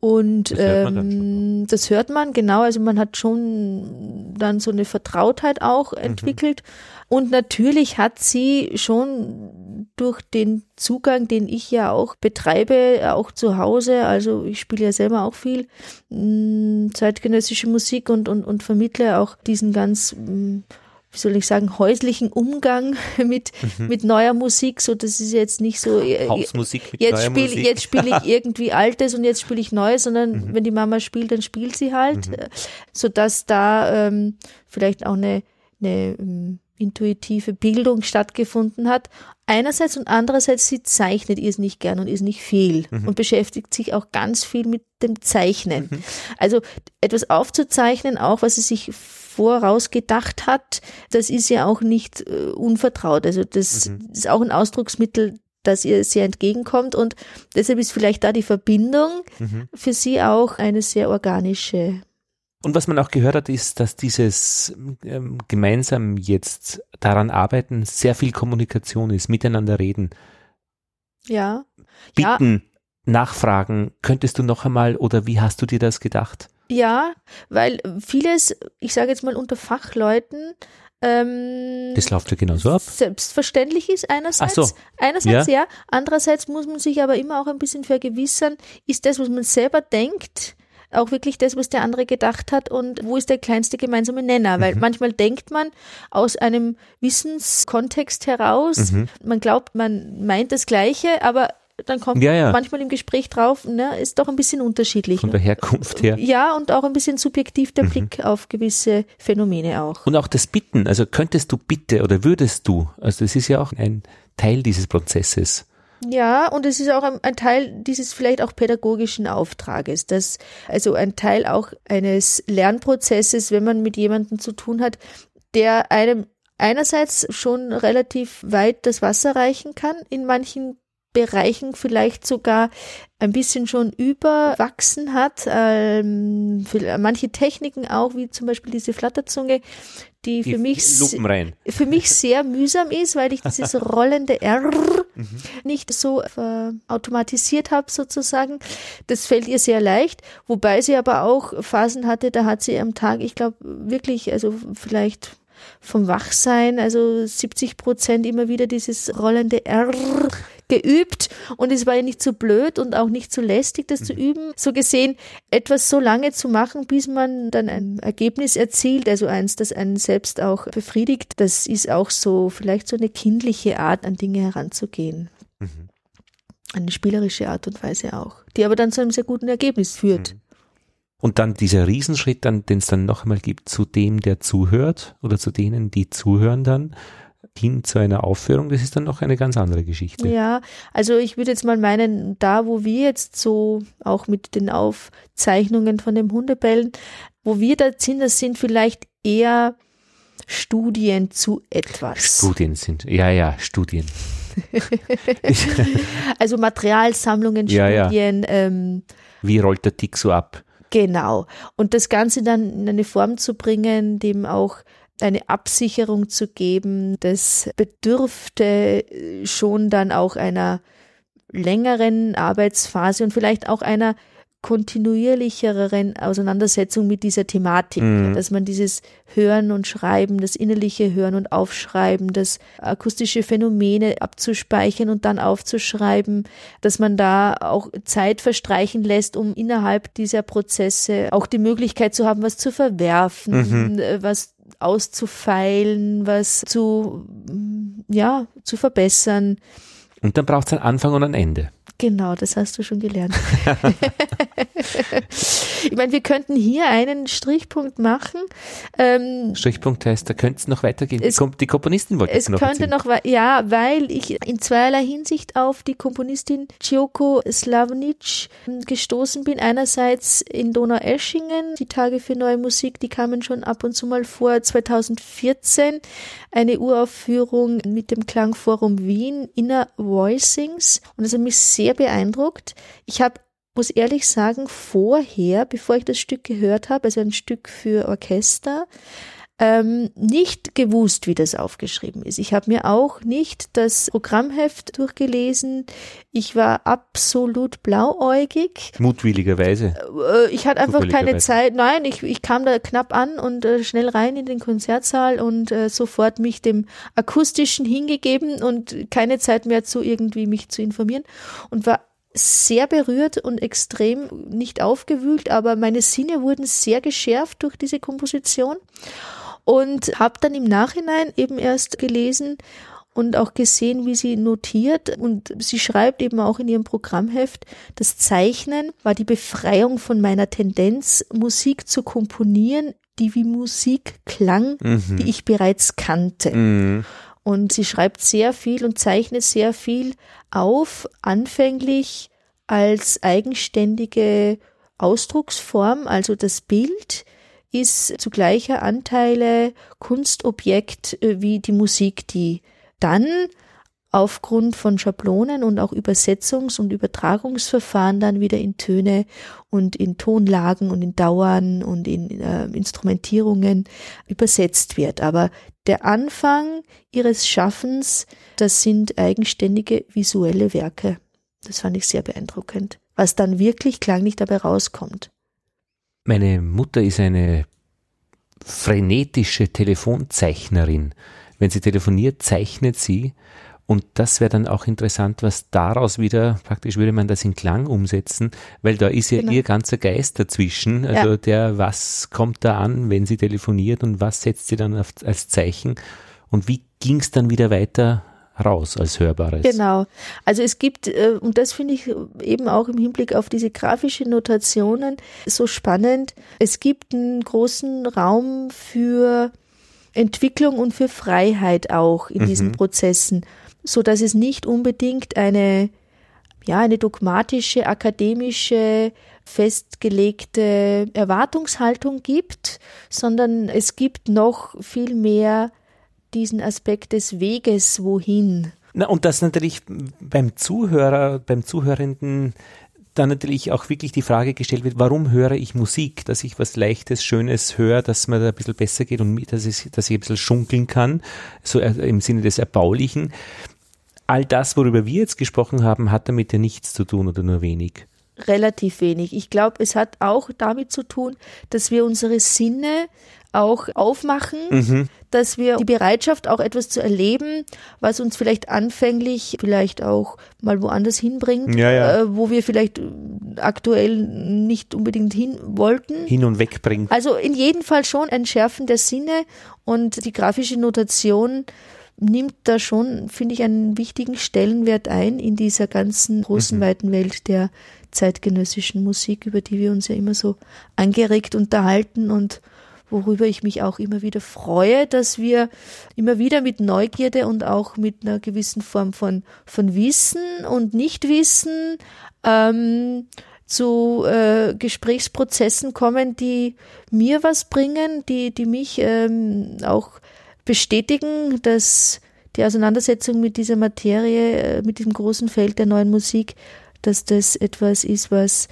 S1: Und
S3: Das hört
S1: ähm, das hört man, genau. Also man hat schon dann so eine Vertrautheit auch entwickelt. Und natürlich hat sie schon durch den Zugang, den ich ja auch betreibe, auch zu Hause, also ich spiele ja selber auch viel mh, zeitgenössische Musik und, und, und vermittle auch diesen ganz mh, wie soll ich sagen, häuslichen Umgang (laughs) mit, mit neuer Musik, so das ist jetzt nicht so, äh,
S3: Hausmusik mit
S1: jetzt spiele jetzt spiele ich (laughs) irgendwie Altes und jetzt spiele ich Neues, sondern wenn die Mama spielt, dann spielt sie halt, äh, so dass da ähm, vielleicht auch eine, eine ähm, intuitive Bildung stattgefunden hat. Einerseits und andererseits, sie zeichnet ihr es nicht gern und ist nicht viel und beschäftigt sich auch ganz viel mit dem Zeichnen. Also etwas aufzuzeichnen, auch was sie sich vorausgedacht hat, das ist ja auch nicht äh, unvertraut. Also das ist auch ein Ausdrucksmittel, das ihr sehr entgegenkommt und deshalb ist vielleicht da die Verbindung für sie auch eine sehr organische.
S3: Und was man auch gehört hat, ist, dass dieses ähm, gemeinsam jetzt daran arbeiten sehr viel Kommunikation ist, miteinander reden,
S1: Ja. Ja,
S3: bitten, nachfragen, könntest du noch einmal oder wie hast du dir das gedacht?
S1: Ja, weil vieles, ich sage jetzt mal unter Fachleuten, ähm,
S3: Das läuft ja genauso ab.
S1: selbstverständlich ist einerseits.
S3: Ach so.
S1: Einerseits ja. Andererseits muss man sich aber immer auch ein bisschen vergewissern, ist das, was man selber denkt, auch wirklich das, was der andere gedacht hat und wo ist der kleinste gemeinsame Nenner?
S3: Mhm.
S1: Weil manchmal denkt man aus einem Wissenskontext heraus,
S3: Mhm.
S1: man glaubt, man meint das Gleiche, aber dann kommt
S3: Ja, ja.
S1: manchmal im Gespräch drauf, ne, ist doch ein bisschen unterschiedlich.
S3: Von der Herkunft her.
S1: Ja, und auch ein bisschen subjektiv
S3: Mhm.
S1: der Blick auf gewisse Phänomene auch.
S3: Und auch das Bitten, also könntest du bitte oder würdest du, also das ist ja auch ein Teil dieses Prozesses.
S1: Ja, und es ist auch ein, ein Teil dieses vielleicht auch pädagogischen Auftrages, dass also ein Teil auch eines Lernprozesses, wenn man mit jemandem zu tun hat, der einem einerseits schon relativ weit das Wasser reichen kann, in manchen Bereichen vielleicht sogar ein bisschen schon überwachsen hat. Ähm, manche Techniken auch, wie zum Beispiel diese Flatterzunge, die für mich für mich sehr mühsam ist, weil ich dieses (laughs) rollende R mhm. nicht so äh, automatisiert habe sozusagen. Das fällt ihr sehr leicht, wobei sie aber auch Phasen hatte, da hat sie am Tag, ich glaube wirklich, also vielleicht vom Wachsein, also 70 Prozent immer wieder dieses rollende R geübt und es war ja nicht so blöd und auch nicht so lästig, das mhm. zu üben. So gesehen, etwas so lange zu machen, bis man dann ein Ergebnis erzielt, also eins, das einen selbst auch befriedigt, das ist auch so vielleicht so eine kindliche Art, an Dinge heranzugehen. Mhm. Eine spielerische Art und Weise auch, die aber dann zu einem sehr guten Ergebnis führt. Mhm.
S3: Und dann dieser Riesenschritt, dann, den es dann noch einmal gibt, zu dem, der zuhört oder zu denen, die zuhören dann hin zu einer Aufführung, das ist dann noch eine ganz andere Geschichte.
S1: Ja, also ich würde jetzt mal meinen, da wo wir jetzt so auch mit den Aufzeichnungen von dem Hundebellen, wo wir da sind, das sind vielleicht eher Studien zu etwas.
S3: Studien sind, ja, ja, Studien. (laughs)
S1: also Materialsammlungen, Studien. Ja, ja. Ähm,
S3: Wie rollt der Tick so ab?
S1: Genau. Und das Ganze dann in eine Form zu bringen, dem auch eine Absicherung zu geben, das bedürfte schon dann auch einer längeren Arbeitsphase und vielleicht auch einer kontinuierlicheren Auseinandersetzung mit dieser Thematik, mhm. dass man dieses Hören und Schreiben, das innerliche Hören und Aufschreiben, das akustische Phänomene abzuspeichern und dann aufzuschreiben, dass man da auch Zeit verstreichen lässt, um innerhalb dieser Prozesse auch die Möglichkeit zu haben, was zu verwerfen, mhm. was auszufeilen, was zu, ja, zu verbessern.
S3: Und dann braucht es einen Anfang und ein Ende.
S1: Genau, das hast du schon gelernt. (laughs) (laughs) ich meine, wir könnten hier einen Strichpunkt machen.
S3: Ähm, Strichpunkt heißt, da könnte es noch weitergehen. Es, die Komponistin wollte
S1: es noch könnte noch ja, weil ich in zweierlei Hinsicht auf die Komponistin Cioko Slavnic gestoßen bin. Einerseits in Donaueschingen, die Tage für neue Musik, die kamen schon ab und zu mal vor. 2014 eine Uraufführung mit dem Klangforum Wien, Inner Voicings. Und das hat mich sehr sehr beeindruckt. Ich habe muss ehrlich sagen, vorher, bevor ich das Stück gehört habe, also ein Stück für Orchester, ähm, nicht gewusst, wie das aufgeschrieben ist. Ich habe mir auch nicht das Programmheft durchgelesen. Ich war absolut blauäugig.
S3: Mutwilligerweise.
S1: Äh, ich hatte einfach keine Zeit. Nein, ich, ich kam da knapp an und äh, schnell rein in den Konzertsaal und äh, sofort mich dem akustischen hingegeben und keine Zeit mehr zu irgendwie mich zu informieren und war sehr berührt und extrem nicht aufgewühlt, aber meine Sinne wurden sehr geschärft durch diese Komposition und habe dann im Nachhinein eben erst gelesen und auch gesehen, wie sie notiert und sie schreibt eben auch in ihrem Programmheft, das Zeichnen war die Befreiung von meiner Tendenz, Musik zu komponieren, die wie Musik klang, mhm. die ich bereits kannte. Mhm. Und sie schreibt sehr viel und zeichnet sehr viel auf, anfänglich als eigenständige Ausdrucksform, also das Bild, ist zu gleicher Anteile Kunstobjekt äh, wie die Musik, die dann aufgrund von Schablonen und auch Übersetzungs- und Übertragungsverfahren dann wieder in Töne und in Tonlagen und in Dauern und in äh, Instrumentierungen übersetzt wird. Aber der Anfang ihres Schaffens, das sind eigenständige visuelle Werke. Das fand ich sehr beeindruckend, was dann wirklich klanglich dabei rauskommt.
S3: Meine Mutter ist eine frenetische Telefonzeichnerin. Wenn sie telefoniert, zeichnet sie. Und das wäre dann auch interessant, was daraus wieder, praktisch würde man das in Klang umsetzen, weil da ist ja genau. ihr ganzer Geist dazwischen. Also ja. der, was kommt da an, wenn sie telefoniert und was setzt sie dann auf, als Zeichen? Und wie ging es dann wieder weiter raus als Hörbares.
S1: Genau. Also es gibt, äh, und das finde ich eben auch im Hinblick auf diese grafischen Notationen so spannend, es gibt einen großen Raum für Entwicklung und für Freiheit auch in mhm. diesen Prozessen, so dass es nicht unbedingt eine, ja, eine dogmatische, akademische, festgelegte Erwartungshaltung gibt, sondern es gibt noch viel mehr diesen Aspekt des Weges wohin.
S3: Na, und das natürlich beim Zuhörer, beim Zuhörenden dann natürlich auch wirklich die Frage gestellt wird, warum höre ich Musik? Dass ich was Leichtes, Schönes höre, dass mir da ein bisschen besser geht und dass ich, dass ich ein bisschen schunkeln kann, so im Sinne des Erbaulichen. all das, worüber wir jetzt gesprochen haben, hat damit ja nichts zu tun oder nur wenig.
S1: Relativ wenig. Ich glaube, es hat auch damit zu tun, dass wir unsere Sinne auch aufmachen,
S3: Mhm.
S1: dass wir die Bereitschaft auch etwas zu erleben, was uns vielleicht anfänglich vielleicht auch mal woanders hinbringt,
S3: Ja, ja.
S1: Äh, wo wir vielleicht äh, aktuell nicht unbedingt hin wollten.
S3: Hin und weg bringt.
S1: Also in jedem Fall schon ein Schärfen der Sinne und die grafische Notation nimmt da schon, finde ich, einen wichtigen Stellenwert ein in dieser ganzen großen, weiten Welt der zeitgenössischen Musik, über die wir uns ja immer so angeregt unterhalten und worüber ich mich auch immer wieder freue, dass wir immer wieder mit Neugierde und auch mit einer gewissen Form von, von Wissen und Nichtwissen ähm, zu äh, Gesprächsprozessen kommen, die mir was bringen, die, die mich ähm, auch bestätigen, dass die Auseinandersetzung mit dieser Materie, äh, mit diesem großen Feld der neuen Musik, dass das etwas ist, was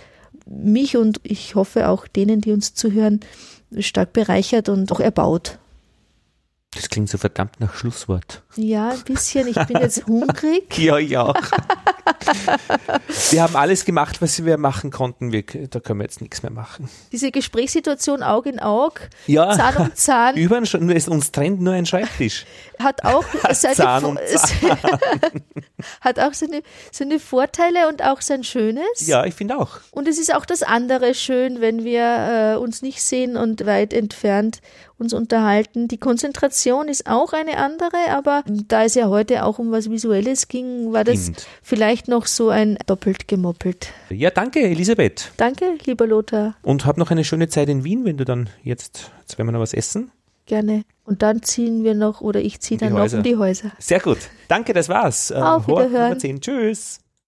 S1: mich und ich hoffe auch denen, die uns zuhören, stark bereichert und auch erbaut.
S3: Das klingt so verdammt nach Schlusswort.
S1: Ja, ein bisschen. Ich bin jetzt hungrig. (laughs)
S3: Ja, ja. wir haben alles gemacht, was wir machen konnten. Wir, da können wir jetzt nichts mehr machen.
S1: Diese Gesprächssituation Aug in Aug,
S3: Ja.
S1: Zahn um Zahn, (laughs)
S3: Über uns trennt nur ein Schreibtisch.
S1: hat auch (laughs) seine,
S3: Zahn um
S1: hat auch seine, seine Vorteile und auch sein Schönes.
S3: Ja, ich finde auch.
S1: Und es ist auch das andere schön, wenn wir äh, uns nicht sehen und weit entfernt uns unterhalten. Die Konzentration ist auch eine andere, aber da es ja heute auch um was Visuelles ging, war das
S3: Stimmt.
S1: vielleicht noch so ein doppelt gemoppelt.
S3: Ja, danke, Elisabeth.
S1: Danke, lieber Lothar.
S3: Und hab noch eine schöne Zeit in Wien, wenn du dann jetzt, jetzt werden wir noch was essen.
S1: Gerne. Und dann ziehen wir noch, oder ich ziehe
S3: Um die
S1: dann noch um die Häuser.
S3: Sehr gut. Danke, das war's.
S1: Auf
S3: Hort
S1: Wiederhören.
S3: Nummer 10. Tschüss.